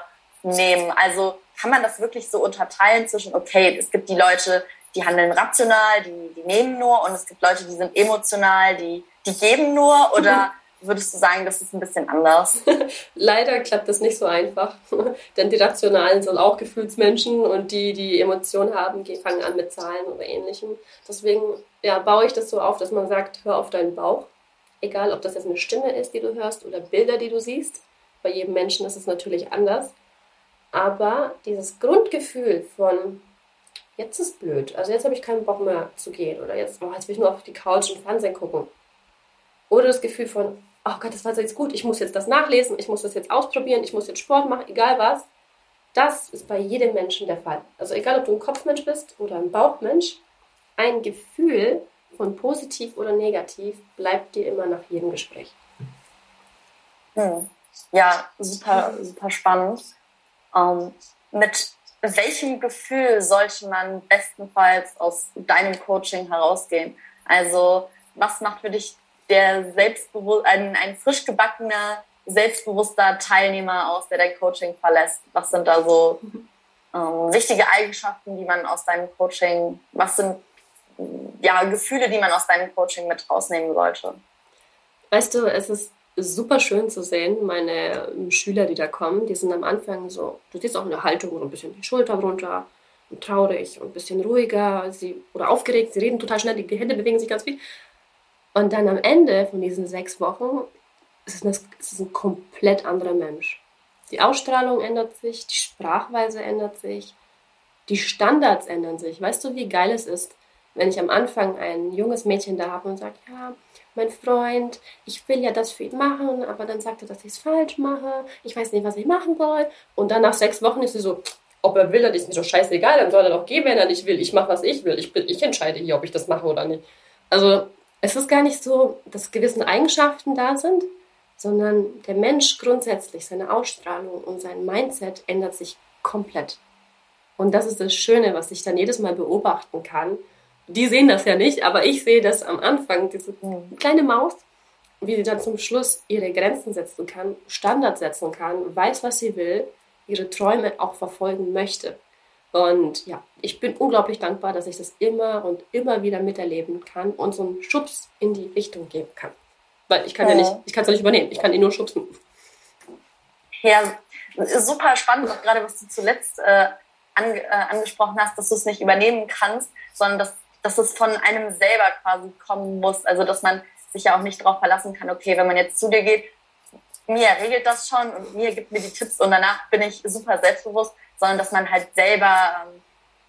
nehmen? Also kann man das wirklich so unterteilen zwischen, okay, es gibt die Leute, die handeln rational, die, die nehmen nur und es gibt Leute, die sind emotional, die, die geben nur oder würdest du sagen, das ist ein bisschen anders? Leider klappt das nicht so einfach, denn die Rationalen sind auch Gefühlsmenschen und die, die Emotionen haben, fangen an mit Zahlen oder ähnlichem. Deswegen ja, baue ich das so auf, dass man sagt, hör auf deinen Bauch. Egal, ob das jetzt eine Stimme ist, die du hörst oder Bilder, die du siehst. Bei jedem Menschen ist es natürlich anders. Aber dieses Grundgefühl von, jetzt ist blöd, also jetzt habe ich keinen Bock mehr zu gehen oder jetzt, oh, jetzt will ich nur auf die Couch und Fernsehen gucken. Oder das Gefühl von, oh Gott, das war jetzt gut, ich muss jetzt das nachlesen, ich muss das jetzt ausprobieren, ich muss jetzt Sport machen, egal was. Das ist bei jedem Menschen der Fall. Also egal, ob du ein Kopfmensch bist oder ein Bauchmensch, ein Gefühl von positiv oder negativ bleibt dir immer nach jedem Gespräch. Hm. Ja, super, super spannend. Ähm, mit welchem Gefühl sollte man bestenfalls aus deinem Coaching herausgehen? Also, was macht für dich der selbstbewusst, ein, ein frisch gebackener, selbstbewusster Teilnehmer aus, der dein Coaching verlässt? Was sind da so ähm, wichtige Eigenschaften, die man aus deinem Coaching, was sind ja, Gefühle, die man aus deinem Coaching mit rausnehmen sollte? Weißt du, es ist super schön zu sehen, meine Schüler, die da kommen, die sind am Anfang so, du siehst auch in der Haltung so ein bisschen die Schulter runter und traurig und ein bisschen ruhiger sie, oder aufgeregt, sie reden total schnell, die Hände bewegen sich ganz viel. Und dann am Ende von diesen sechs Wochen ist es, ist es ein komplett anderer Mensch. Die Ausstrahlung ändert sich, die Sprachweise ändert sich, die Standards ändern sich. Weißt du, wie geil es ist, wenn ich am Anfang ein junges Mädchen da habe und sagt, ja, mein Freund, ich will ja das für ihn machen, aber dann sagt er, dass ich es falsch mache, ich weiß nicht, was ich machen soll. Und dann nach sechs Wochen ist sie so, ob er will, das ist mir doch scheißegal, dann soll er doch gehen, wenn er nicht will. Ich mache, was ich will. Ich, bin, ich entscheide hier, ob ich das mache oder nicht. Also es ist gar nicht so, dass gewisse Eigenschaften da sind, sondern der Mensch grundsätzlich, seine Ausstrahlung und sein Mindset ändert sich komplett. Und das ist das Schöne, was ich dann jedes Mal beobachten kann. Die sehen das ja nicht, aber ich sehe das am Anfang, diese kleine Maus, wie sie dann zum Schluss ihre Grenzen setzen kann, Standards setzen kann, weiß, was sie will, ihre Träume auch verfolgen möchte. Und ja, ich bin unglaublich dankbar, dass ich das immer und immer wieder miterleben kann und so einen Schubs in die Richtung geben kann. Weil ich kann ja, ja nicht, ich kann es ja nicht übernehmen, ich kann ihn nur schubsen. Ja, super spannend, auch gerade was du zuletzt äh, ange, äh, angesprochen hast, dass du es nicht übernehmen kannst, sondern dass, dass es von einem selber quasi kommen muss. Also dass man sich ja auch nicht darauf verlassen kann, okay, wenn man jetzt zu dir geht, mir regelt das schon und mir gibt mir die Tipps und danach bin ich super selbstbewusst, sondern dass man halt selber ähm,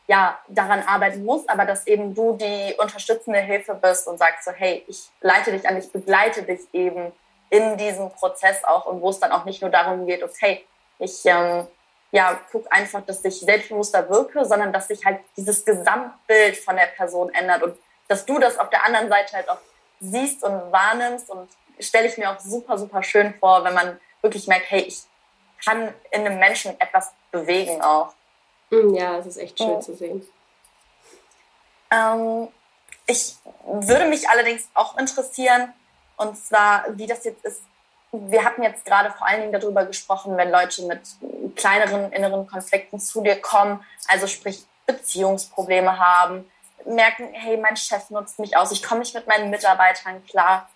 ja, daran arbeiten muss, aber dass eben du die unterstützende Hilfe bist und sagst so, hey, ich leite dich an, ich begleite dich eben in diesem Prozess auch und wo es dann auch nicht nur darum geht, okay, ich ähm, ja, guck einfach, dass ich selbstbewusster wirke, sondern dass sich halt dieses Gesamtbild von der Person ändert und dass du das auf der anderen Seite halt auch siehst und wahrnimmst und stelle ich mir auch super, super schön vor, wenn man wirklich merkt, hey, ich kann in einem Menschen etwas bewegen auch. Mm, ja, es ist echt schön ja. zu sehen. Ähm, ich würde mich allerdings auch interessieren, und zwar, wie das jetzt ist. Wir hatten jetzt gerade vor allen Dingen darüber gesprochen, wenn Leute mit kleineren inneren Konflikten zu dir kommen, also sprich Beziehungsprobleme haben, merken, hey, mein Chef nutzt mich aus, ich komme nicht mit meinen Mitarbeitern klar.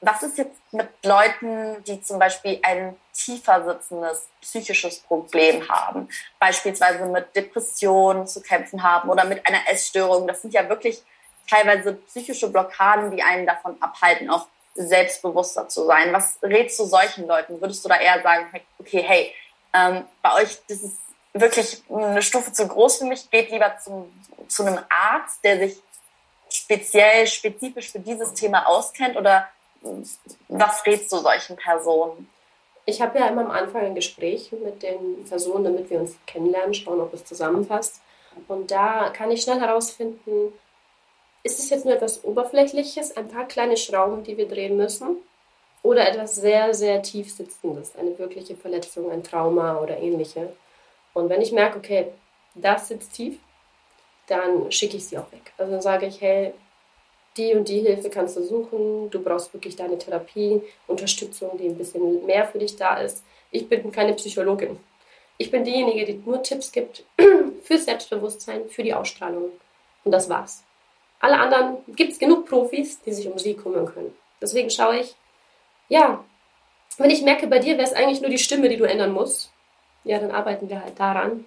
Was ist jetzt mit Leuten, die zum Beispiel ein tiefer sitzendes psychisches Problem haben, beispielsweise mit Depressionen zu kämpfen haben oder mit einer Essstörung? Das sind ja wirklich teilweise psychische Blockaden, die einen davon abhalten, auch selbstbewusster zu sein. Was rätst du solchen Leuten? Würdest du da eher sagen, okay, hey, ähm, bei euch, das ist wirklich eine Stufe zu groß für mich, geht lieber zum, zu einem Arzt, der sich speziell, spezifisch für dieses Thema auskennt oder was rätst du solchen Personen? Ich habe ja immer am Anfang ein Gespräch mit den Personen, damit wir uns kennenlernen, schauen, ob es zusammenpasst. Und da kann ich schnell herausfinden, ist es jetzt nur etwas Oberflächliches, ein paar kleine Schrauben, die wir drehen müssen? Oder etwas sehr, sehr tief sitzendes, eine wirkliche Verletzung, ein Trauma oder ähnliche. Und wenn ich merke, okay, das sitzt tief, dann schicke ich sie auch weg. Also dann sage ich, hey, die und die Hilfe kannst du suchen, du brauchst wirklich deine Therapie, Unterstützung, die ein bisschen mehr für dich da ist. Ich bin keine Psychologin. Ich bin diejenige, die nur Tipps gibt fürs Selbstbewusstsein, für die Ausstrahlung. Und das war's. Alle anderen gibt es genug Profis, die sich um sie kümmern können. Deswegen schaue ich, ja, wenn ich merke, bei dir wäre es eigentlich nur die Stimme, die du ändern musst, ja, dann arbeiten wir halt daran.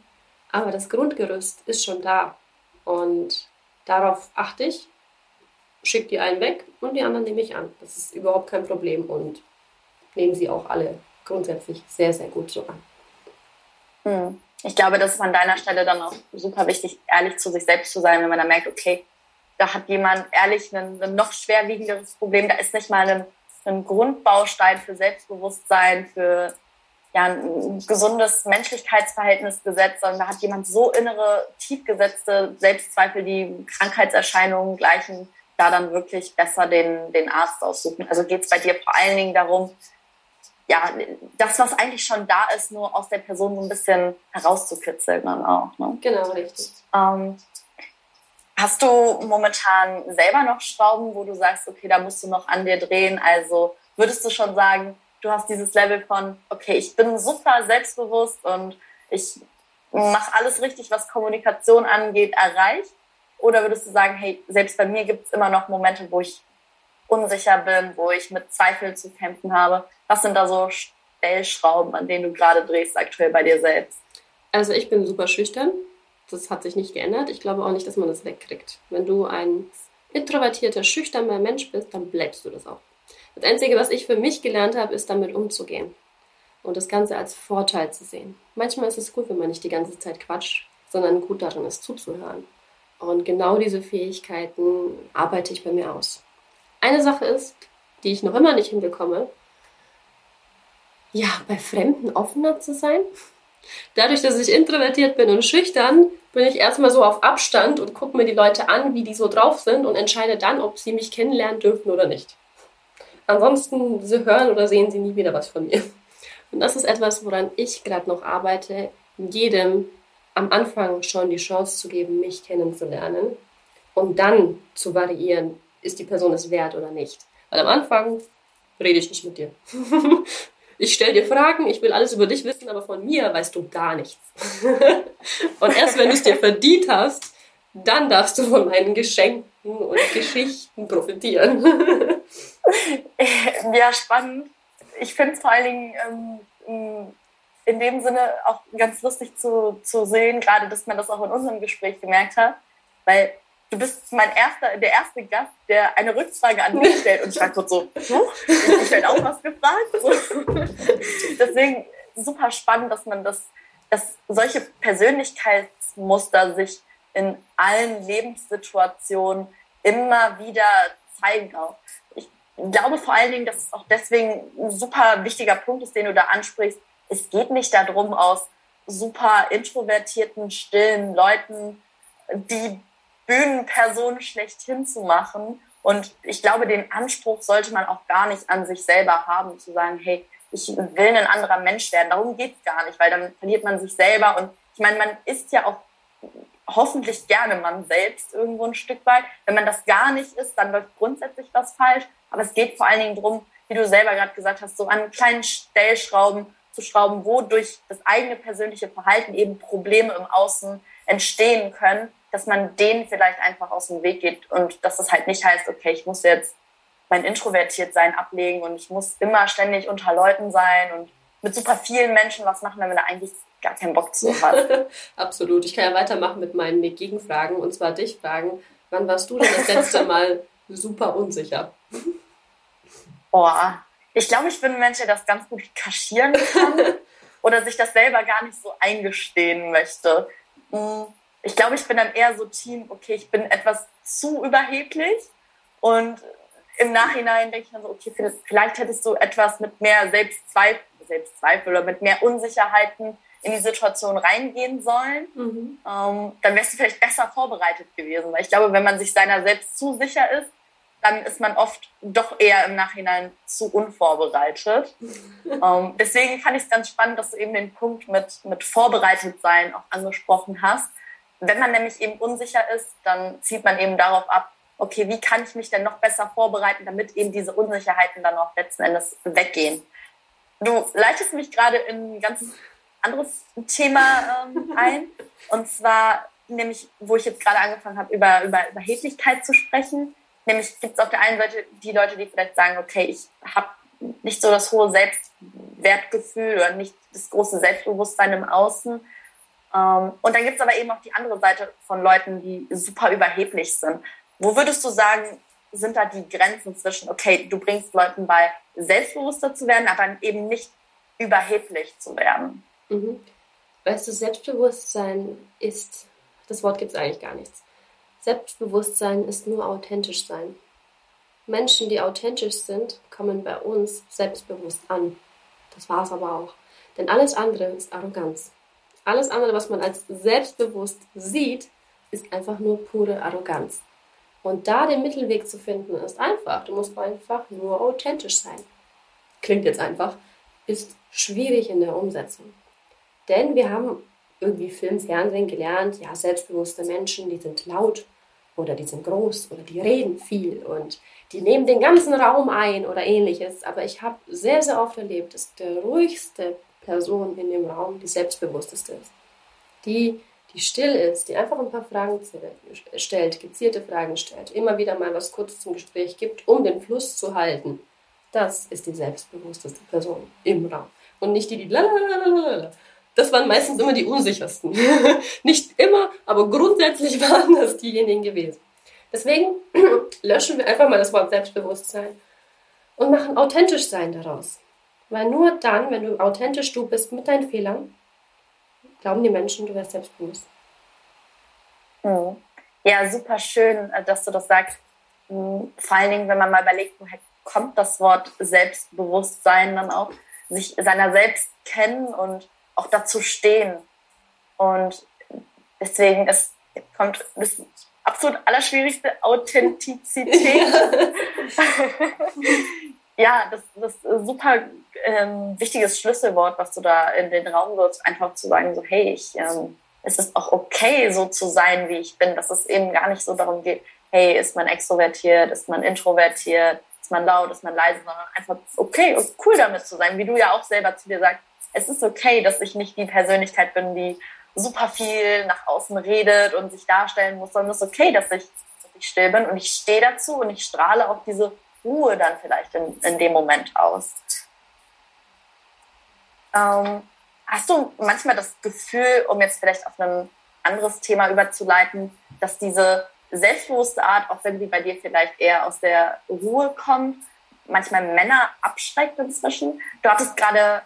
Aber das Grundgerüst ist schon da. Und darauf achte ich, schicke die einen weg und die anderen nehme ich an. Das ist überhaupt kein Problem und nehmen sie auch alle grundsätzlich sehr, sehr gut so an. Hm. Ich glaube, das ist an deiner Stelle dann auch super wichtig, ehrlich zu sich selbst zu sein, wenn man dann merkt, okay, da hat jemand ehrlich ein, ein noch schwerwiegenderes Problem. Da ist nicht mal ein, ein Grundbaustein für Selbstbewusstsein, für ja, ein gesundes Menschlichkeitsverhältnis gesetzt, sondern da hat jemand so innere, tiefgesetzte Selbstzweifel, die Krankheitserscheinungen gleichen, da dann wirklich besser den, den Arzt aussuchen. Also geht es bei dir vor allen Dingen darum, ja, das, was eigentlich schon da ist, nur aus der Person so ein bisschen herauszukitzeln dann auch. Ne? Genau, richtig. Ähm, Hast du momentan selber noch Schrauben, wo du sagst, okay, da musst du noch an dir drehen? Also würdest du schon sagen, du hast dieses Level von, okay, ich bin super selbstbewusst und ich mache alles richtig, was Kommunikation angeht, erreicht? Oder würdest du sagen, hey, selbst bei mir gibt es immer noch Momente, wo ich unsicher bin, wo ich mit Zweifeln zu kämpfen habe? Was sind da so Stellschrauben, an denen du gerade drehst aktuell bei dir selbst? Also ich bin super schüchtern das hat sich nicht geändert. Ich glaube auch nicht, dass man das wegkriegt. Wenn du ein introvertierter, schüchterner Mensch bist, dann bleibst du das auch. Das Einzige, was ich für mich gelernt habe, ist damit umzugehen und das Ganze als Vorteil zu sehen. Manchmal ist es gut, wenn man nicht die ganze Zeit quatscht, sondern gut darin ist, zuzuhören. Und genau diese Fähigkeiten arbeite ich bei mir aus. Eine Sache ist, die ich noch immer nicht hinbekomme, ja, bei Fremden offener zu sein. Dadurch, dass ich introvertiert bin und schüchtern, bin ich erstmal so auf Abstand und gucke mir die Leute an, wie die so drauf sind und entscheide dann, ob sie mich kennenlernen dürfen oder nicht. Ansonsten sie hören oder sehen sie nie wieder was von mir. Und das ist etwas, woran ich gerade noch arbeite, jedem am Anfang schon die Chance zu geben, mich kennenzulernen und dann zu variieren, ist die Person es wert oder nicht. Weil am Anfang rede ich nicht mit dir. ich stelle dir Fragen, ich will alles über dich wissen, aber von mir weißt du gar nichts. und erst wenn du es dir verdient hast, dann darfst du von meinen Geschenken und Geschichten profitieren. ja, spannend. Ich finde es vor allen Dingen ähm, in dem Sinne auch ganz lustig zu, zu sehen, gerade dass man das auch in unserem Gespräch gemerkt hat, weil du bist mein erster, der erste Gast, der eine Rückfrage an mich stellt. Und ich war kurz so, ich werde auch was gefragt. So. Deswegen super spannend, dass man das, dass solche Persönlichkeitsmuster sich in allen Lebenssituationen immer wieder zeigen auch. Ich glaube vor allen Dingen, dass es auch deswegen ein super wichtiger Punkt ist, den du da ansprichst. Es geht nicht darum, aus super introvertierten, stillen Leuten, die Bühnenperson schlechthin zu machen. Und ich glaube, den Anspruch sollte man auch gar nicht an sich selber haben, zu sagen, hey, ich will ein anderer Mensch werden. Darum geht es gar nicht, weil dann verliert man sich selber. Und ich meine, man ist ja auch hoffentlich gerne man selbst irgendwo ein Stück weit. Wenn man das gar nicht ist, dann läuft grundsätzlich was falsch. Aber es geht vor allen Dingen darum, wie du selber gerade gesagt hast, so an kleinen Stellschrauben zu schrauben, wo durch das eigene persönliche Verhalten eben Probleme im Außen entstehen können, dass man denen vielleicht einfach aus dem Weg geht und dass das halt nicht heißt, okay, ich muss jetzt mein Introvertiertsein ablegen und ich muss immer ständig unter Leuten sein und mit super vielen Menschen was machen, wenn man da eigentlich gar keinen Bock zu hat. Absolut. Ich kann ja weitermachen mit meinen Gegenfragen und zwar dich fragen, wann warst du denn das letzte Mal super unsicher? Boah, ich glaube, ich bin ein Mensch, der das ganz gut kaschieren kann oder sich das selber gar nicht so eingestehen möchte. Hm, ich glaube, ich bin dann eher so Team, okay, ich bin etwas zu überheblich und im Nachhinein denke ich dann so, okay, vielleicht hättest du etwas mit mehr Selbstzweifel, Selbstzweifel oder mit mehr Unsicherheiten in die Situation reingehen sollen. Mhm. Ähm, dann wärst du vielleicht besser vorbereitet gewesen. Weil ich glaube, wenn man sich seiner selbst zu sicher ist, dann ist man oft doch eher im Nachhinein zu unvorbereitet. ähm, deswegen fand ich es ganz spannend, dass du eben den Punkt mit, mit vorbereitet sein auch angesprochen hast. Wenn man nämlich eben unsicher ist, dann zieht man eben darauf ab, okay, wie kann ich mich denn noch besser vorbereiten, damit eben diese Unsicherheiten dann auch letzten Endes weggehen. Du leitest mich gerade in ein ganz anderes Thema ähm, ein. Und zwar nämlich, wo ich jetzt gerade angefangen habe, über, über Überheblichkeit zu sprechen. Nämlich gibt es auf der einen Seite die Leute, die vielleicht sagen, okay, ich habe nicht so das hohe Selbstwertgefühl oder nicht das große Selbstbewusstsein im Außen. Ähm, und dann gibt es aber eben auch die andere Seite von Leuten, die super überheblich sind. Wo würdest du sagen, sind da die Grenzen zwischen, okay, du bringst Leuten bei, selbstbewusster zu werden, aber eben nicht überheblich zu werden? Mhm. Weißt du, Selbstbewusstsein ist, das Wort gibt es eigentlich gar nichts. Selbstbewusstsein ist nur authentisch sein. Menschen, die authentisch sind, kommen bei uns selbstbewusst an. Das war es aber auch. Denn alles andere ist Arroganz. Alles andere, was man als selbstbewusst sieht, ist einfach nur pure Arroganz. Und da den Mittelweg zu finden, ist einfach. Du musst einfach nur authentisch sein. Klingt jetzt einfach, ist schwierig in der Umsetzung. Denn wir haben irgendwie Film, Fernsehen gelernt, ja, selbstbewusste Menschen, die sind laut oder die sind groß oder die reden viel und die nehmen den ganzen Raum ein oder ähnliches. Aber ich habe sehr, sehr oft erlebt, dass der ruhigste Person in dem Raum die selbstbewussteste ist. Die, die still ist, die einfach ein paar Fragen stellt, gezielte Fragen stellt, immer wieder mal was kurz zum Gespräch gibt, um den Fluss zu halten. Das ist die selbstbewussteste Person im Raum. Und nicht die, die lalalala das waren meistens immer die unsichersten. Nicht immer, aber grundsätzlich waren das diejenigen gewesen. Deswegen löschen wir einfach mal das Wort Selbstbewusstsein und machen authentisch sein daraus. Weil nur dann, wenn du authentisch du bist mit deinen Fehlern, glauben die Menschen, du wärst selbstbewusst. Mhm. Ja, super schön, äh, dass du das sagst. Mhm. Vor allen Dingen, wenn man mal überlegt, woher kommt das Wort Selbstbewusstsein dann auch, sich seiner selbst kennen und auch dazu stehen. Und deswegen ist, kommt das absolut allerschwierigste Authentizität. ja, das, das ist super ähm, wichtiges Schlüsselwort, was du da in den Raum wirst, einfach zu sagen, so hey, ich, ähm, es ist auch okay, so zu sein, wie ich bin, dass es eben gar nicht so darum geht, hey, ist man extrovertiert, ist man introvertiert, ist man laut, ist man leise, sondern einfach okay und cool damit zu sein, wie du ja auch selber zu dir sagst, es ist okay, dass ich nicht die Persönlichkeit bin, die super viel nach außen redet und sich darstellen muss, sondern es ist okay, dass ich, dass ich still bin und ich stehe dazu und ich strahle auch diese Ruhe dann vielleicht in, in dem Moment aus. Ähm, hast du manchmal das Gefühl, um jetzt vielleicht auf ein anderes Thema überzuleiten, dass diese selbstbewusste Art, auch wenn sie bei dir vielleicht eher aus der Ruhe kommt, manchmal Männer abschreckt inzwischen? Du hattest gerade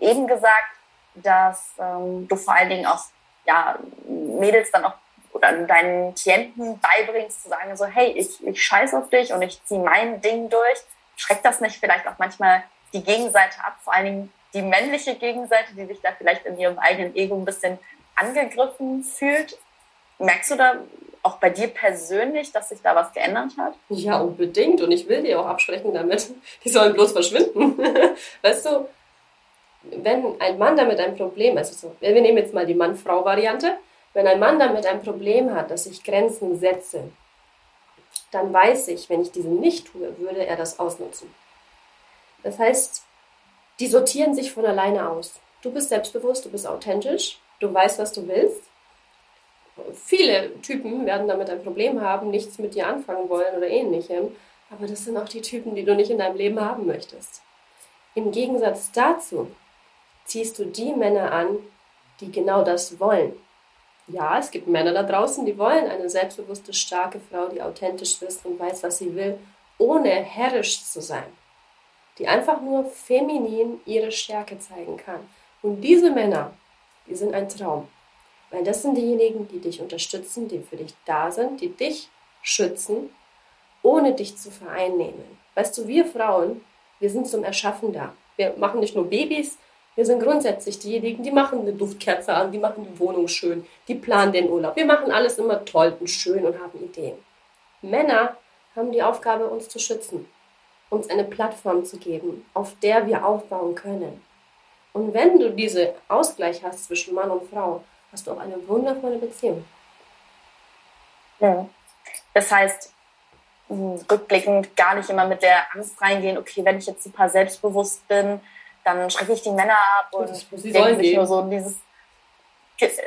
eben gesagt, dass ähm, du vor allen Dingen auch ja, Mädels dann auch oder deinen Klienten beibringst, zu sagen so, hey, ich, ich scheiß auf dich und ich ziehe mein Ding durch. Schreckt das nicht vielleicht auch manchmal die Gegenseite ab, vor allen Dingen die männliche Gegenseite, die sich da vielleicht in ihrem eigenen Ego ein bisschen angegriffen fühlt? Merkst du da auch bei dir persönlich, dass sich da was geändert hat? Ja, unbedingt. Und ich will die auch abschrecken damit. Die sollen bloß verschwinden. weißt du, wenn ein Mann damit ein Problem, also so, wir nehmen jetzt mal die Mann-Frau-Variante, wenn ein Mann damit ein Problem hat, dass ich Grenzen setze, dann weiß ich, wenn ich diese nicht tue, würde er das ausnutzen. Das heißt, die sortieren sich von alleine aus. Du bist selbstbewusst, du bist authentisch, du weißt, was du willst Viele Typen werden damit ein Problem haben, nichts mit dir anfangen wollen oder ähnlichem. Aber das sind auch die Typen, die du nicht in deinem Leben haben möchtest. Im Gegensatz dazu ziehst du die Männer an, die genau das wollen. Ja, es gibt Männer da draußen, die wollen eine selbstbewusste, starke Frau, die authentisch ist und weiß, was sie will, ohne herrisch zu sein. Die einfach nur feminin ihre Stärke zeigen kann. Und diese Männer, die sind ein Traum. Weil das sind diejenigen, die dich unterstützen, die für dich da sind, die dich schützen, ohne dich zu vereinnehmen. Weißt du, wir Frauen, wir sind zum Erschaffen da. Wir machen nicht nur Babys, wir sind grundsätzlich diejenigen, die machen eine Duftkerze an, die machen die Wohnung schön, die planen den Urlaub. Wir machen alles immer toll und schön und haben Ideen. Männer haben die Aufgabe, uns zu schützen, uns eine Plattform zu geben, auf der wir aufbauen können. Und wenn du diesen Ausgleich hast zwischen Mann und Frau, hast du auch eine wundervolle Beziehung. Das heißt, rückblickend gar nicht immer mit der Angst reingehen, okay, wenn ich jetzt super selbstbewusst bin, dann schrecke ich die Männer ab und sie denken sich nur so dieses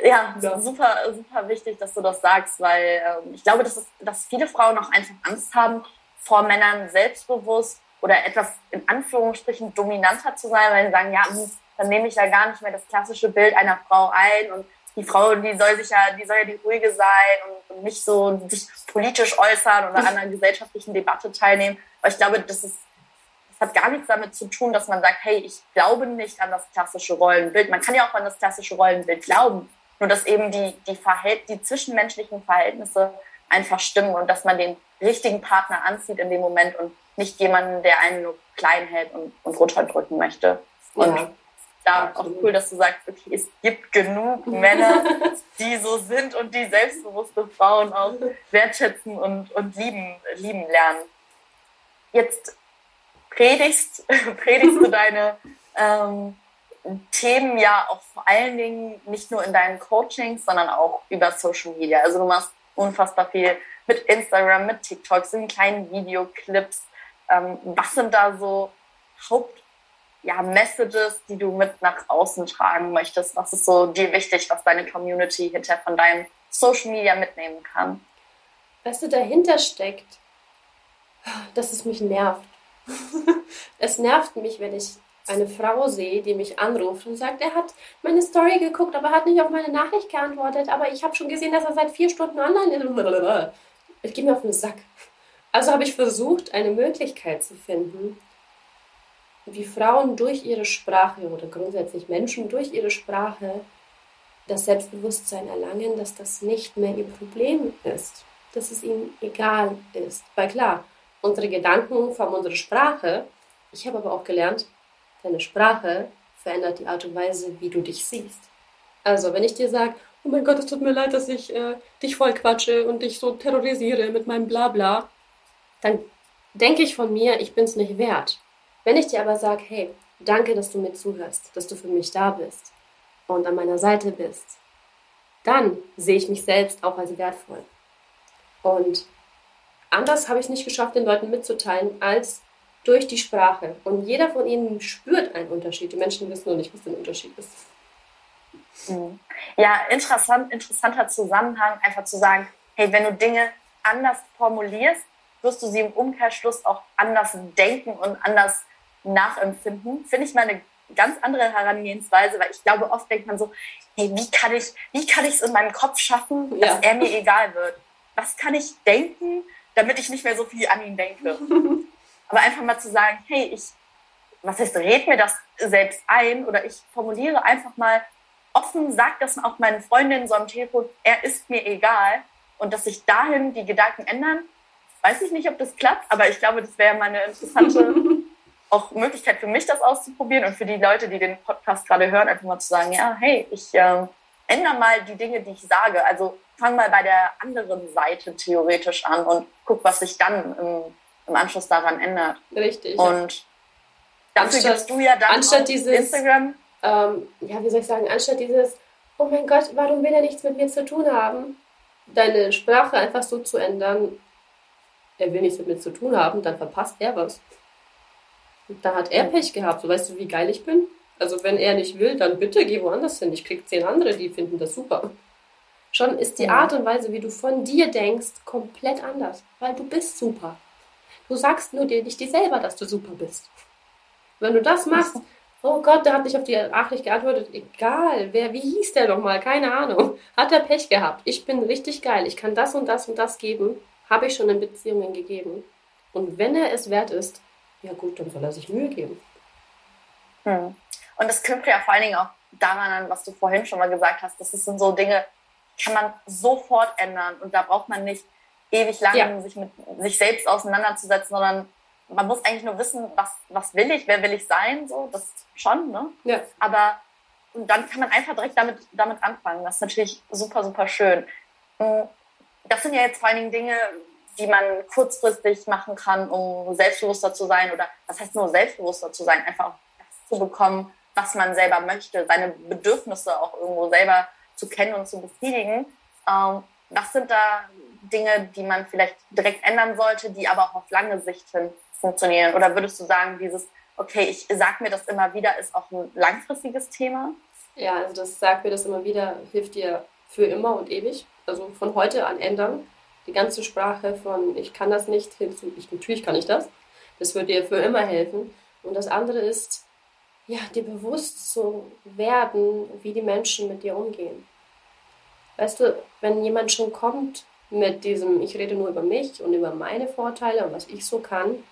ja, ja, super, super wichtig, dass du das sagst, weil ähm, ich glaube, dass, es, dass viele Frauen auch einfach Angst haben, vor Männern selbstbewusst oder etwas in Anführungsstrichen dominanter zu sein, weil sie sagen, ja, hm, dann nehme ich ja gar nicht mehr das klassische Bild einer Frau ein und die Frau, die soll sich ja, die soll ja die ruhige sein und, und nicht so sich politisch äußern oder an einer gesellschaftlichen Debatte teilnehmen. Aber ich glaube, das ist hat gar nichts damit zu tun, dass man sagt, hey, ich glaube nicht an das klassische Rollenbild. Man kann ja auch an das klassische Rollenbild glauben, nur dass eben die, die, Verhält die zwischenmenschlichen Verhältnisse einfach stimmen und dass man den richtigen Partner anzieht in dem Moment und nicht jemanden, der einen nur klein hält und, und runterdrücken möchte. Und ja, da absolut. auch cool, dass du sagst, okay, es gibt genug Männer, die so sind und die selbstbewusste Frauen auch wertschätzen und, und lieben, lieben lernen. Jetzt predigst, predigst du deine ähm, Themen ja auch vor allen Dingen nicht nur in deinen Coachings, sondern auch über Social Media. Also du machst unfassbar viel mit Instagram, mit TikToks, in kleinen Videoclips. Ähm, was sind da so Haupt ja, die du mit nach außen tragen möchtest? Was ist so dir wichtig, was deine Community hinter von deinem Social Media mitnehmen kann? Was du dahinter steckt, dass es mich nervt es nervt mich, wenn ich eine Frau sehe, die mich anruft und sagt, er hat meine Story geguckt, aber hat nicht auf meine Nachricht geantwortet, aber ich habe schon gesehen, dass er seit vier Stunden online ist. Ich gehe mir auf den Sack. Also habe ich versucht, eine Möglichkeit zu finden, wie Frauen durch ihre Sprache oder grundsätzlich Menschen durch ihre Sprache das Selbstbewusstsein erlangen, dass das nicht mehr ihr Problem ist, dass es ihnen egal ist. Weil klar, unsere Gedanken formen unsere Sprache. Ich habe aber auch gelernt, deine Sprache verändert die Art und Weise, wie du dich siehst. Also, wenn ich dir sage, oh mein Gott, es tut mir leid, dass ich äh, dich voll quatsche und dich so terrorisiere mit meinem Blabla, dann denke ich von mir, ich bin es nicht wert. Wenn ich dir aber sage, hey, danke, dass du mir zuhörst, dass du für mich da bist und an meiner Seite bist, dann sehe ich mich selbst auch als wertvoll. Und anders habe ich es nicht geschafft, den Leuten mitzuteilen, als durch die Sprache. Und jeder von ihnen spürt einen Unterschied. Die Menschen wissen nur nicht, was der Unterschied ist. Mhm. Ja, interessant, interessanter Zusammenhang, einfach zu sagen, hey, wenn du Dinge anders formulierst, wirst du sie im Umkehrschluss auch anders denken und anders nachempfinden. Finde ich mal eine ganz andere Herangehensweise, weil ich glaube, oft denkt man so, hey, wie kann ich, wie kann ich es in meinem Kopf schaffen, dass ja. er mir egal wird? Was kann ich denken, damit ich nicht mehr so viel an ihn denke. Aber einfach mal zu sagen, hey, ich, was heißt, red mir das selbst ein oder ich formuliere einfach mal offen, sag das auch meinen Freundinnen so am Telefon, er ist mir egal und dass sich dahin die Gedanken ändern. Weiß ich nicht, ob das klappt, aber ich glaube, das wäre mal eine interessante auch Möglichkeit für mich, das auszuprobieren und für die Leute, die den Podcast gerade hören, einfach mal zu sagen, ja, hey, ich äh, ändere mal die Dinge, die ich sage. Also fang mal bei der anderen Seite theoretisch an und guck, was sich dann im, im Anschluss daran ändert. Richtig. Und dafür anstatt, gibst du ja dann anstatt dieses, Instagram. Ähm, ja, wie soll ich sagen, anstatt dieses, oh mein Gott, warum will er nichts mit mir zu tun haben, deine Sprache einfach so zu ändern, er will nichts mit mir zu tun haben, dann verpasst er was. Und da hat er Pech gehabt. So weißt du, wie geil ich bin? Also wenn er nicht will, dann bitte geh woanders hin. Ich krieg zehn andere, die finden das super. Schon ist die Art und Weise, wie du von dir denkst, komplett anders, weil du bist super. Du sagst nur dir nicht dir selber, dass du super bist. Wenn du das machst, oh Gott, der hat nicht auf die Nachricht geantwortet, egal, wer, wie hieß der nochmal, keine Ahnung, hat er Pech gehabt. Ich bin richtig geil, ich kann das und das und das geben, habe ich schon in Beziehungen gegeben. Und wenn er es wert ist, ja gut, dann soll er sich Mühe geben. Hm. Und das knüpft ja vor allen Dingen auch daran an, was du vorhin schon mal gesagt hast. Das sind so Dinge, kann man sofort ändern. Und da braucht man nicht ewig lange ja. sich mit sich selbst auseinanderzusetzen, sondern man muss eigentlich nur wissen, was, was will ich, wer will ich sein, so, das schon, ne? Ja. Aber und dann kann man einfach direkt damit, damit anfangen. Das ist natürlich super, super schön. Hm, das sind ja jetzt vor allen Dingen Dinge, die man kurzfristig machen kann, um selbstbewusster zu sein oder was heißt nur selbstbewusster zu sein, einfach das zu bekommen, was man selber möchte, seine Bedürfnisse auch irgendwo selber zu kennen und zu befriedigen. Ähm, was sind da Dinge, die man vielleicht direkt ändern sollte, die aber auch auf lange Sicht hin funktionieren? Oder würdest du sagen, dieses, okay, ich sag mir das immer wieder, ist auch ein langfristiges Thema? Ja, also das sagt mir das immer wieder, hilft dir für immer und ewig. Also von heute an ändern. Die ganze Sprache von ich kann das nicht hin zu ich, natürlich kann ich das. Das wird dir für immer helfen. Und das andere ist, ja, dir bewusst zu werden, wie die Menschen mit dir umgehen. Weißt du, wenn jemand schon kommt mit diesem, ich rede nur über mich und über meine Vorteile und was ich so kann,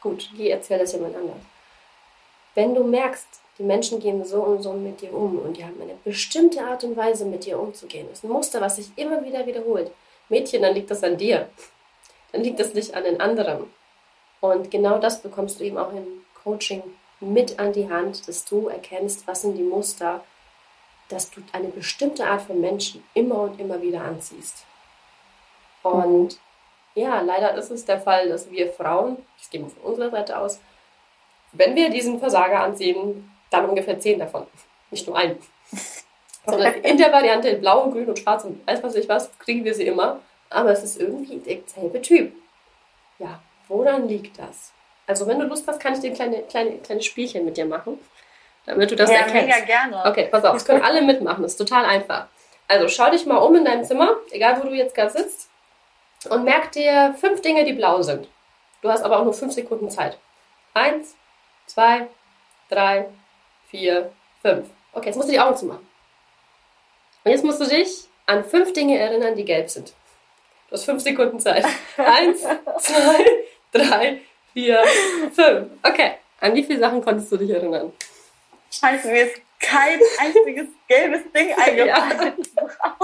gut, geh erzähl das jemand anders. Wenn du merkst, die Menschen gehen so und so mit dir um und die haben eine bestimmte Art und Weise, mit dir umzugehen. Das ist ein Muster, was sich immer wieder wiederholt. Mädchen, dann liegt das an dir. Dann liegt das nicht an den anderen. Und genau das bekommst du eben auch im Coaching mit an die Hand, dass du erkennst, was sind die Muster, dass du eine bestimmte Art von Menschen immer und immer wieder anziehst. Und ja, leider ist es der Fall, dass wir Frauen, ich gehe mal von unserer Seite aus, wenn wir diesen Versager anziehen, dann ungefähr zehn davon. Nicht nur einen. Sondern in der Variante in blau, grün und schwarz und weiß was ich was, kriegen wir sie immer. Aber es ist irgendwie derselbe Typ. Ja, woran liegt das? Also wenn du Lust hast, kann ich dir kleine, kleine, kleine Spielchen mit dir machen, damit du das ja, erkennst. Ja, mega gerne. Okay, pass auf, das können alle mitmachen, das ist total einfach. Also schau dich mal um in deinem Zimmer, egal wo du jetzt gerade sitzt, und merk dir fünf Dinge, die blau sind. Du hast aber auch nur fünf Sekunden Zeit. Eins, zwei, drei, vier, fünf. Okay, jetzt musst du die Augen zumachen. Und jetzt musst du dich an fünf Dinge erinnern, die gelb sind. Du hast fünf Sekunden Zeit. Eins, zwei, drei, vier, fünf. Okay. An wie viele Sachen konntest du dich erinnern? Scheiße, mir ist kein einziges gelbes Ding eingefallen. Ja.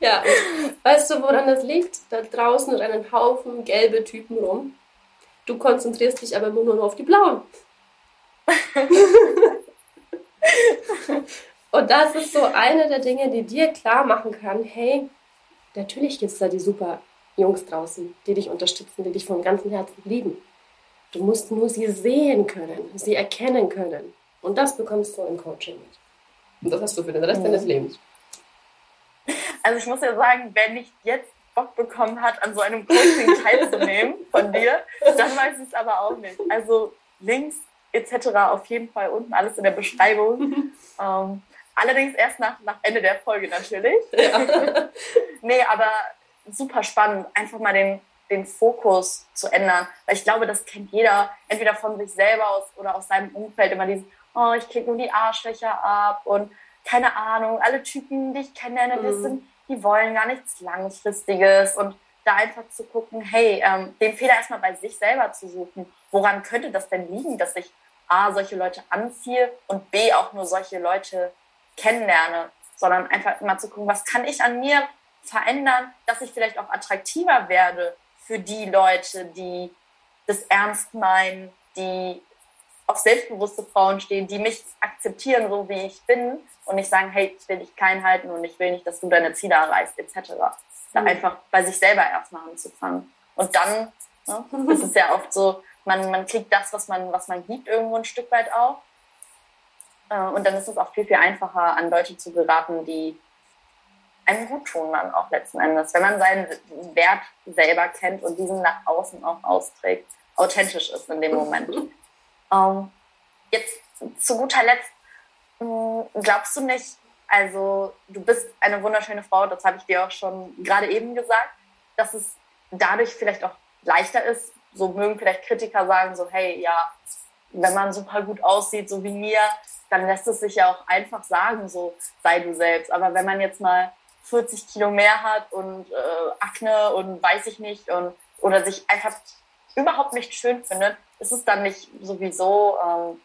ja. Weißt du, woran das liegt? Da draußen rennen Haufen gelbe Typen rum. Du konzentrierst dich aber immer nur auf die blauen. Und das ist so eine der Dinge, die dir klar machen kann, hey, natürlich gibt es da die super Jungs draußen, die dich unterstützen, die dich von ganzem Herzen lieben. Du musst nur sie sehen können, sie erkennen können. Und das bekommst du im Coaching mit. Und das hast du für den Rest mhm. deines Lebens. Also ich muss ja sagen, wer nicht jetzt Bock bekommen hat, an so einem Coaching teilzunehmen von dir, dann weiß ich es aber auch nicht. Also Links etc. auf jeden Fall unten, alles in der Beschreibung. ähm, allerdings erst nach, nach Ende der Folge natürlich. Ja. nee, aber super spannend, einfach mal den, den Fokus zu ändern. Weil ich glaube, das kennt jeder, entweder von sich selber aus oder aus seinem Umfeld, immer dieses, oh, ich kriege nur die Arschlöcher ab und keine Ahnung, alle Typen, die ich kennenlerne, mhm. die, sind, die wollen gar nichts Langfristiges und da einfach zu gucken, hey, ähm, den Fehler erstmal bei sich selber zu suchen. Woran könnte das denn liegen, dass ich A, solche Leute anziehe und B, auch nur solche Leute kennenlerne, sondern einfach immer zu gucken, was kann ich an mir verändern, dass ich vielleicht auch attraktiver werde für die Leute, die das ernst meinen, die auf selbstbewusste Frauen stehen, die mich akzeptieren, so wie ich bin und nicht sagen, hey, ich will dich klein halten und ich will nicht, dass du deine Ziele erreichst, etc. Da mhm. einfach bei sich selber erstmal anzufangen. Und dann, ne, ist ja oft so, man, man kriegt das, was man, was man gibt, irgendwo ein Stück weit auch. Äh, und dann ist es auch viel, viel einfacher, an Leute zu geraten, die einem gut tun dann auch letzten Endes. Wenn man seinen Wert selber kennt und diesen nach außen auch austrägt, authentisch ist in dem Moment. Ähm, jetzt zu guter Letzt, hm, glaubst du nicht, Also du bist eine wunderschöne Frau, das habe ich dir auch schon gerade eben gesagt, dass es dadurch vielleicht auch leichter ist. So mögen vielleicht Kritiker sagen, so hey, ja, wenn man super gut aussieht, so wie mir, dann lässt es sich ja auch einfach sagen, so sei du selbst. Aber wenn man jetzt mal 40 Kilo mehr hat und äh, Akne und weiß ich nicht und oder sich einfach überhaupt nicht schön findet, ist es dann nicht sowieso ähm,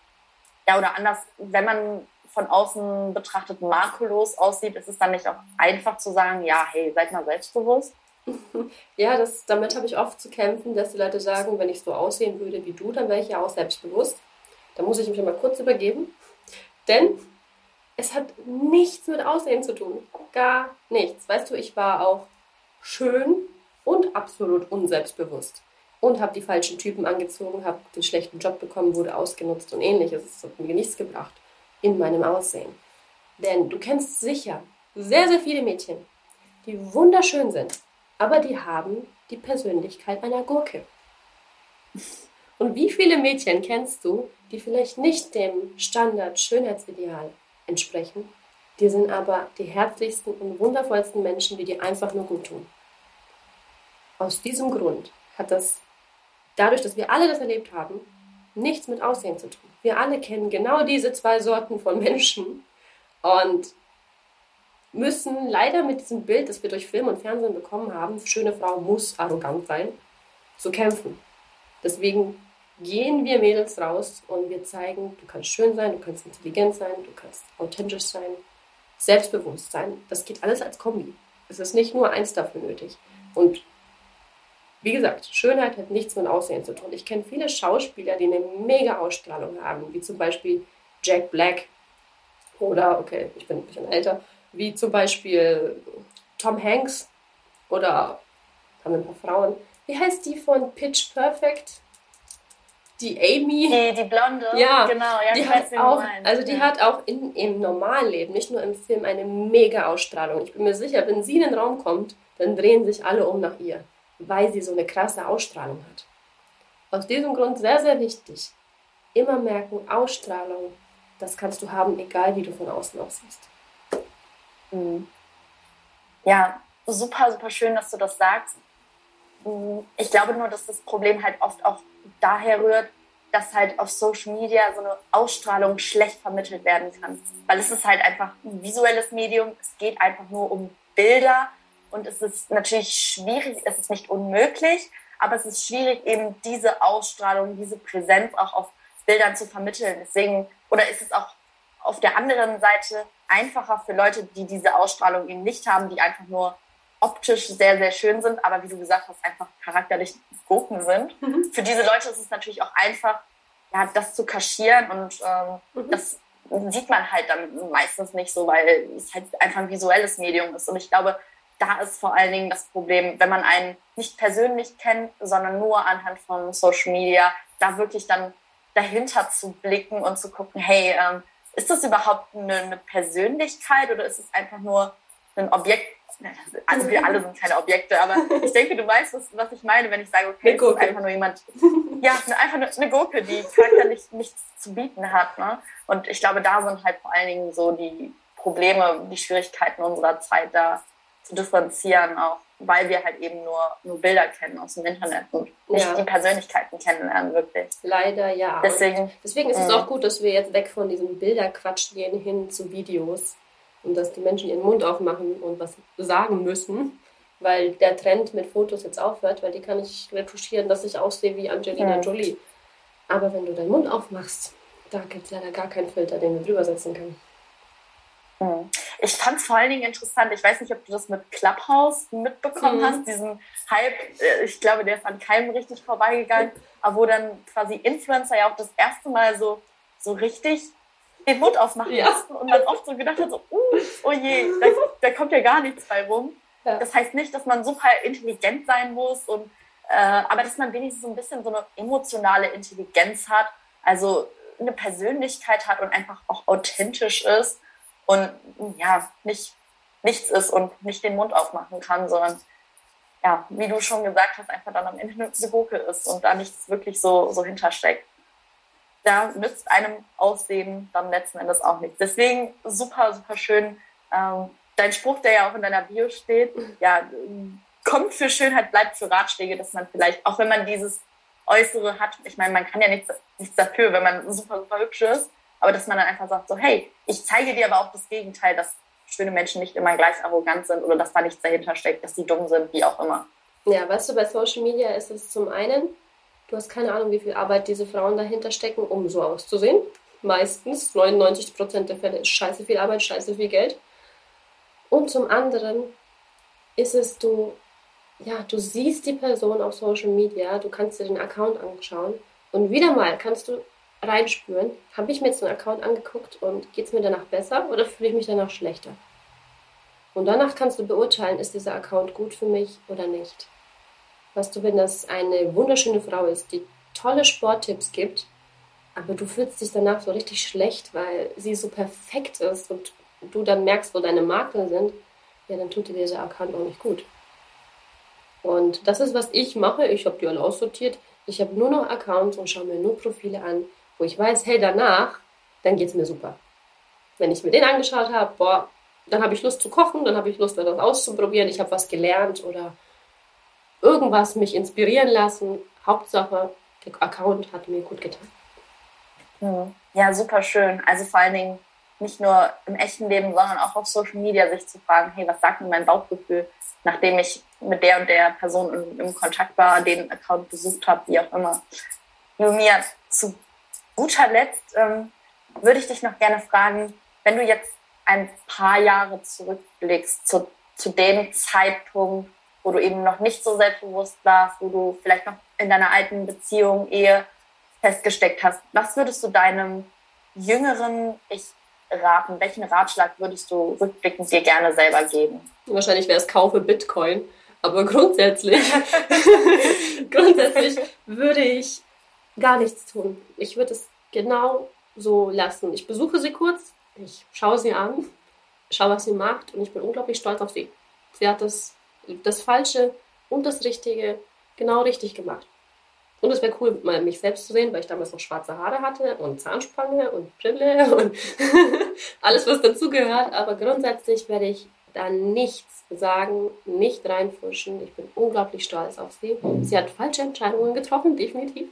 ja oder anders, wenn man von außen betrachtet makellos aussieht, ist es dann nicht auch einfach zu sagen, ja, hey, seid mal selbstbewusst? Ja, das, damit habe ich oft zu kämpfen, dass die Leute sagen, wenn ich so aussehen würde wie du, dann wäre ich ja auch selbstbewusst. Da muss ich mich mal kurz übergeben. Denn es hat nichts mit Aussehen zu tun. Gar nichts. Weißt du, ich war auch schön und absolut unselbstbewusst. Und habe die falschen Typen angezogen, habe den schlechten Job bekommen, wurde ausgenutzt und ähnliches. Es hat mir nichts gebracht in meinem Aussehen. Denn du kennst sicher sehr, sehr viele Mädchen, die wunderschön sind, aber die haben die Persönlichkeit einer Gurke. Und wie viele Mädchen kennst du, die vielleicht nicht dem Standard-Schönheitsideal entsprechen, die sind aber die herzlichsten und wundervollsten Menschen, die dir einfach nur gut tun. Aus diesem Grund hat das, dadurch, dass wir alle das erlebt haben, nichts mit Aussehen zu tun. Wir alle kennen genau diese zwei Sorten von Menschen und müssen leider mit diesem Bild, das wir durch Film und Fernsehen bekommen haben, schöne Frau muss arrogant sein, zu kämpfen. Deswegen gehen wir Mädels raus und wir zeigen, du kannst schön sein, du kannst intelligent sein, du kannst authentisch sein, selbstbewusst sein. Das geht alles als Kombi. Es ist nicht nur eins dafür nötig. Und wie gesagt, Schönheit hat nichts mit Aussehen zu tun. Ich kenne viele Schauspieler, die eine mega Ausstrahlung haben, wie zum Beispiel Jack Black oder, okay, ich bin ein bisschen älter, wie zum Beispiel Tom Hanks oder haben ein paar Frauen. Wie heißt die von Pitch Perfect? Die Amy. Die, die Blonde. Ja, genau. Ja, die hat auch, also die ja. hat auch in, im normalen Leben, nicht nur im Film, eine mega Ausstrahlung. Ich bin mir sicher, wenn sie in den Raum kommt, dann drehen sich alle um nach ihr, weil sie so eine krasse Ausstrahlung hat. Aus diesem Grund sehr, sehr wichtig. Immer merken, Ausstrahlung, das kannst du haben, egal wie du von außen aussiehst. Mhm. Ja, super, super schön, dass du das sagst. Mhm. Ich glaube nur, dass das Problem halt oft auch daher rührt, dass halt auf Social Media so eine Ausstrahlung schlecht vermittelt werden kann. Weil es ist halt einfach ein visuelles Medium, es geht einfach nur um Bilder und es ist natürlich schwierig, es ist nicht unmöglich, aber es ist schwierig, eben diese Ausstrahlung, diese Präsenz auch auf Bildern zu vermitteln. Deswegen, oder ist es auch auf der anderen Seite einfacher für Leute, die diese Ausstrahlung eben nicht haben, die einfach nur optisch sehr, sehr schön sind, aber wie du gesagt hast, einfach charakterlich Gurken sind. Mhm. Für diese Leute ist es natürlich auch einfach, ja, das zu kaschieren und ähm, mhm. das sieht man halt dann meistens nicht so, weil es halt einfach ein visuelles Medium ist. Und ich glaube, da ist vor allen Dingen das Problem, wenn man einen nicht persönlich kennt, sondern nur anhand von Social Media, da wirklich dann dahinter zu blicken und zu gucken, hey, ähm, ist das überhaupt eine, eine Persönlichkeit oder ist es einfach nur ein Objekt, also wir alle sind keine Objekte, aber ich denke, du weißt, was, was ich meine, wenn ich sage, okay, es ist einfach nur jemand, ja, einfach nur eine Gurke, die charakterlich nichts zu bieten hat. Ne? Und ich glaube, da sind halt vor allen Dingen so die Probleme, die Schwierigkeiten unserer Zeit da zu differenzieren, auch weil wir halt eben nur, nur Bilder kennen aus dem Internet und nicht ja. die Persönlichkeiten kennenlernen, wirklich. Leider ja. Deswegen, deswegen ist es auch gut, dass wir jetzt weg von diesem Bilderquatsch gehen hin zu Videos und dass die Menschen ihren Mund aufmachen und was sagen müssen, weil der Trend mit Fotos jetzt aufhört, weil die kann ich retuschieren, dass ich aussehe wie Angelina ja. Jolie. Aber wenn du deinen Mund aufmachst, da gibt es leider gar keinen Filter, den wir drüber setzen können. Hm. Ich fand es vor allen Dingen interessant. Ich weiß nicht, ob du das mit Clubhouse mitbekommen mhm. hast, diesen Hype. Äh, ich glaube, der ist an keinem richtig vorbeigegangen, aber wo dann quasi Influencer ja auch das erste Mal so, so richtig den Mund aufmachen ja. mussten und man oft so gedacht hat, so, uh, oh je, da, da kommt ja gar nichts bei rum. Ja. Das heißt nicht, dass man super intelligent sein muss, und, äh, aber dass man wenigstens so ein bisschen so eine emotionale Intelligenz hat, also eine Persönlichkeit hat und einfach auch authentisch ist und ja, nicht nichts ist und nicht den Mund aufmachen kann, sondern ja, wie du schon gesagt hast, einfach dann am Ende eine Gurke ist und da nichts wirklich so, so hintersteckt da nützt einem Aussehen dann letzten Endes auch nichts. Deswegen super, super schön, Ähm, dein Spruch, der ja auch in deiner Bio steht, ja, kommt für Schönheit, bleibt für Ratschläge, dass man vielleicht, auch wenn man dieses Äußere hat, ich meine, man kann ja nichts, nichts dafür, wenn man super, super hübsch ist, aber dass man dann einfach sagt, so, hey, ich zeige dir aber auch das Gegenteil, dass schöne Menschen nicht immer gleich arrogant sind oder dass da nichts dahinter steckt, dass sie dumm sind, wie auch immer. Ja, weißt du, bei Social Media ist es zum einen, du hast keine Ahnung, wie viel Arbeit diese Frauen dahinter stecken, um so auszusehen. Meistens, 99% der Fälle ist scheiße viel Arbeit, scheiße viel Geld. Und zum anderen ist es, du, ja, du siehst die Person auf Social Media, du kannst dir den Account anschauen und wieder mal kannst du reinspüren, habe ich mir jetzt einen Account angeguckt und geht es mir danach besser oder fühle ich mich danach schlechter? Und danach kannst du beurteilen, ist dieser Account gut für mich oder nicht. Weißt du, wenn das eine wunderschöne Frau ist, die tolle Sporttipps gibt, aber du fühlst dich danach so richtig schlecht, weil sie so perfekt ist und du dann merkst, wo deine Makel sind, ja, dann tut dir dieser Account auch nicht gut. Und das ist, was ich mache. Ich habe die alle aussortiert. Ich habe nur noch Accounts und schaue mir nur Profile an, wo ich weiß, hey, danach, dann geht es mir super. Wenn ich mir den angeschaut habe, boah, dann habe ich Lust zu kochen, dann habe ich Lust, etwas auszuprobieren, ich habe was gelernt oder irgendwas mich inspirieren lassen. Hauptsache, der Account hat mir gut getan. Ja, super schön. Also vor allen Dingen nicht nur im echten Leben, sondern auch auf Social Media sich zu fragen, hey, was sagt mir mein Bauchgefühl, nachdem ich mit der und der Person im, im Kontakt war, den Account besucht habe, wie auch immer. Mir zu guter Letzt ähm, würde ich dich noch gerne fragen, wenn du jetzt ein paar Jahre zurückblickst zu, zu dem Zeitpunkt, wo du eben noch nicht so selbstbewusst warst, wo du vielleicht noch in deiner alten Beziehung, Ehe festgesteckt hast, was würdest du deinem jüngeren Ich raten? Welchen Ratschlag würdest du rückblickend dir gerne selber geben? Wahrscheinlich wäre es kaufe Bitcoin, aber grundsätzlich, grundsätzlich würde ich gar nichts tun. Ich würde es genau so lassen. Ich besuche sie kurz, ich schaue sie an, schaue, was sie macht und ich bin unglaublich stolz auf sie. Sie hat das, das Falsche und das Richtige genau richtig gemacht. Und es wäre cool, mal mich selbst zu sehen, weil ich damals noch schwarze Haare hatte und Zahnspange und Brille und alles, was dazugehört. Aber grundsätzlich werde ich da nichts sagen, nicht reinfuschen. Ich bin unglaublich stolz auf sie. Sie hat falsche Entscheidungen getroffen, definitiv.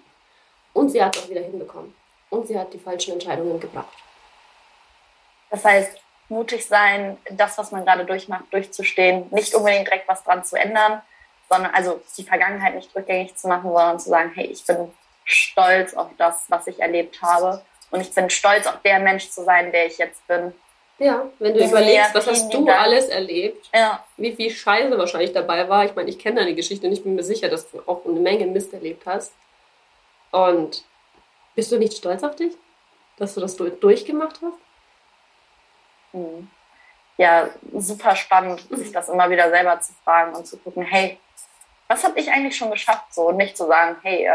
Und sie hat es auch wieder hinbekommen. Und sie hat die falschen Entscheidungen gebracht. Das heißt, mutig sein, das, was man gerade durchmacht, durchzustehen, nicht unbedingt direkt was dran zu ändern, sondern also die Vergangenheit nicht rückgängig zu machen, sondern zu sagen, hey, ich bin stolz auf das, was ich erlebt habe. Und ich bin stolz auf der Mensch zu sein, der ich jetzt bin. Ja, wenn du überlegst, was hast du alles erlebt, ja. wie viel Scheiße wahrscheinlich dabei war. Ich meine, ich kenne deine Geschichte und ich bin mir sicher, dass du auch eine Menge Mist erlebt hast. Und bist du nicht stolz auf dich, dass du das durchgemacht hast? Ja, super spannend, sich das immer wieder selber zu fragen und zu gucken, hey, was habe ich eigentlich schon geschafft? So, und nicht zu sagen, hey, äh,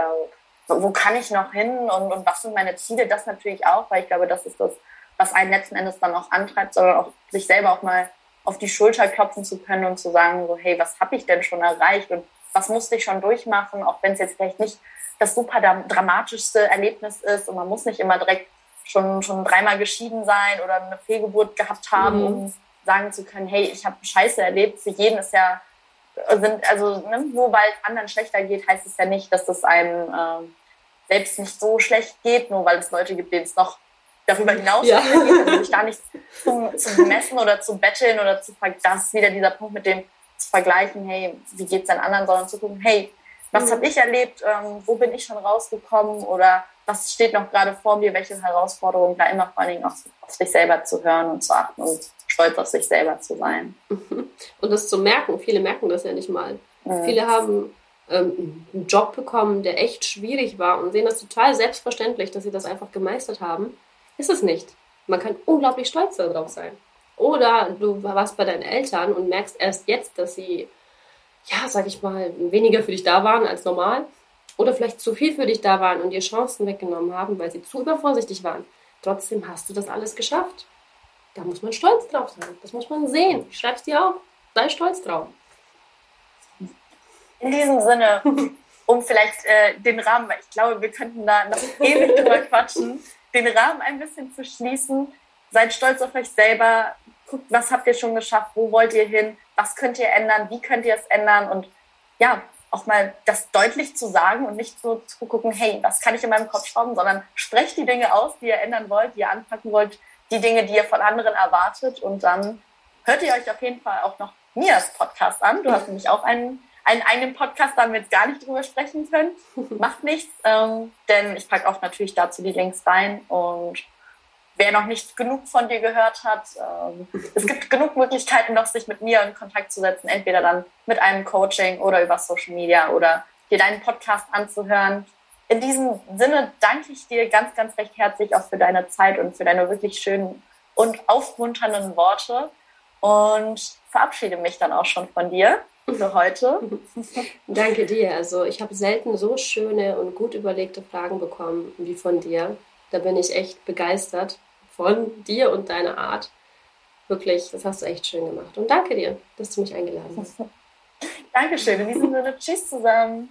wo kann ich noch hin und, und was sind meine Ziele? Das natürlich auch, weil ich glaube, das ist das, was einen letzten Endes dann auch antreibt, sondern auch sich selber auch mal auf die Schulter klopfen zu können und zu sagen, so, hey, was habe ich denn schon erreicht und was musste ich schon durchmachen, auch wenn es jetzt vielleicht nicht das super dramatischste Erlebnis ist und man muss nicht immer direkt schon, schon dreimal geschieden sein oder eine Fehlgeburt gehabt haben, mhm. um sagen zu können, hey, ich habe Scheiße erlebt. Für jeden ist ja sind, also ne, nur weil es anderen schlechter geht, heißt es ja nicht, dass es einem äh, selbst nicht so schlecht geht, nur weil es Leute gibt, denen es noch darüber hinaus ja. geht, also sich da nicht zu, zu messen oder zu betteln oder zu das ist wieder dieser Punkt mit dem zu vergleichen, hey, wie geht es den anderen, sondern zu gucken, hey, was mhm. habe ich erlebt, ähm, wo bin ich schon rausgekommen oder was steht noch gerade vor mir, welche Herausforderungen, da immer vor allen Dingen auf, auf sich selber zu hören und zu achten und stolz auf sich selber zu sein. Und das zu merken, viele merken das ja nicht mal. Mhm. Viele haben ähm, einen Job bekommen, der echt schwierig war und sehen das total selbstverständlich, dass sie das einfach gemeistert haben. Ist es nicht. Man kann unglaublich stolz darauf sein. Oder du warst bei deinen Eltern und merkst erst jetzt, dass sie, ja, sag ich mal, weniger für dich da waren als normal. Oder vielleicht zu viel für dich da waren und dir Chancen weggenommen haben, weil sie zu übervorsichtig waren. Trotzdem hast du das alles geschafft. Da muss man stolz drauf sein. Das muss man sehen. Ich schreib's dir auf. Sei stolz drauf. In diesem Sinne, um vielleicht äh, den Rahmen, weil ich glaube, wir könnten da noch ewig drüber quatschen, den Rahmen ein bisschen zu schließen. Seid stolz auf euch selber. guckt, was habt ihr schon geschafft, wo wollt ihr hin, was könnt ihr ändern, wie könnt ihr es ändern und ja, auch mal das deutlich zu sagen und nicht so zu gucken, hey, was kann ich in meinem Kopf schrauben, sondern sprecht die Dinge aus, die ihr ändern wollt, die ihr anpacken wollt, die Dinge, die ihr von anderen erwartet und dann hört ihr euch auf jeden Fall auch noch Mias Podcast an. Du hast nämlich auch einen, einen eigenen Podcast, da haben wir jetzt gar nicht drüber sprechen können. Macht nichts, ähm, denn ich packe auch natürlich dazu die Links rein und wer noch nicht genug von dir gehört hat, ähm, es gibt genug Möglichkeiten, noch sich mit mir in Kontakt zu setzen, entweder dann mit einem Coaching oder über Social Media oder dir deinen Podcast anzuhören. In diesem Sinne danke ich dir ganz, ganz recht herzlich auch für deine Zeit und für deine wirklich schönen und aufmunternden Worte und verabschiede mich dann auch schon von dir für heute. Danke dir. Also ich habe selten so schöne und gut überlegte Fragen bekommen wie von dir. Da bin ich echt begeistert von dir und deiner Art. Wirklich, das hast du echt schön gemacht. Und danke dir, dass du mich eingeladen hast. Dankeschön. In diesem Sinne, tschüss zusammen.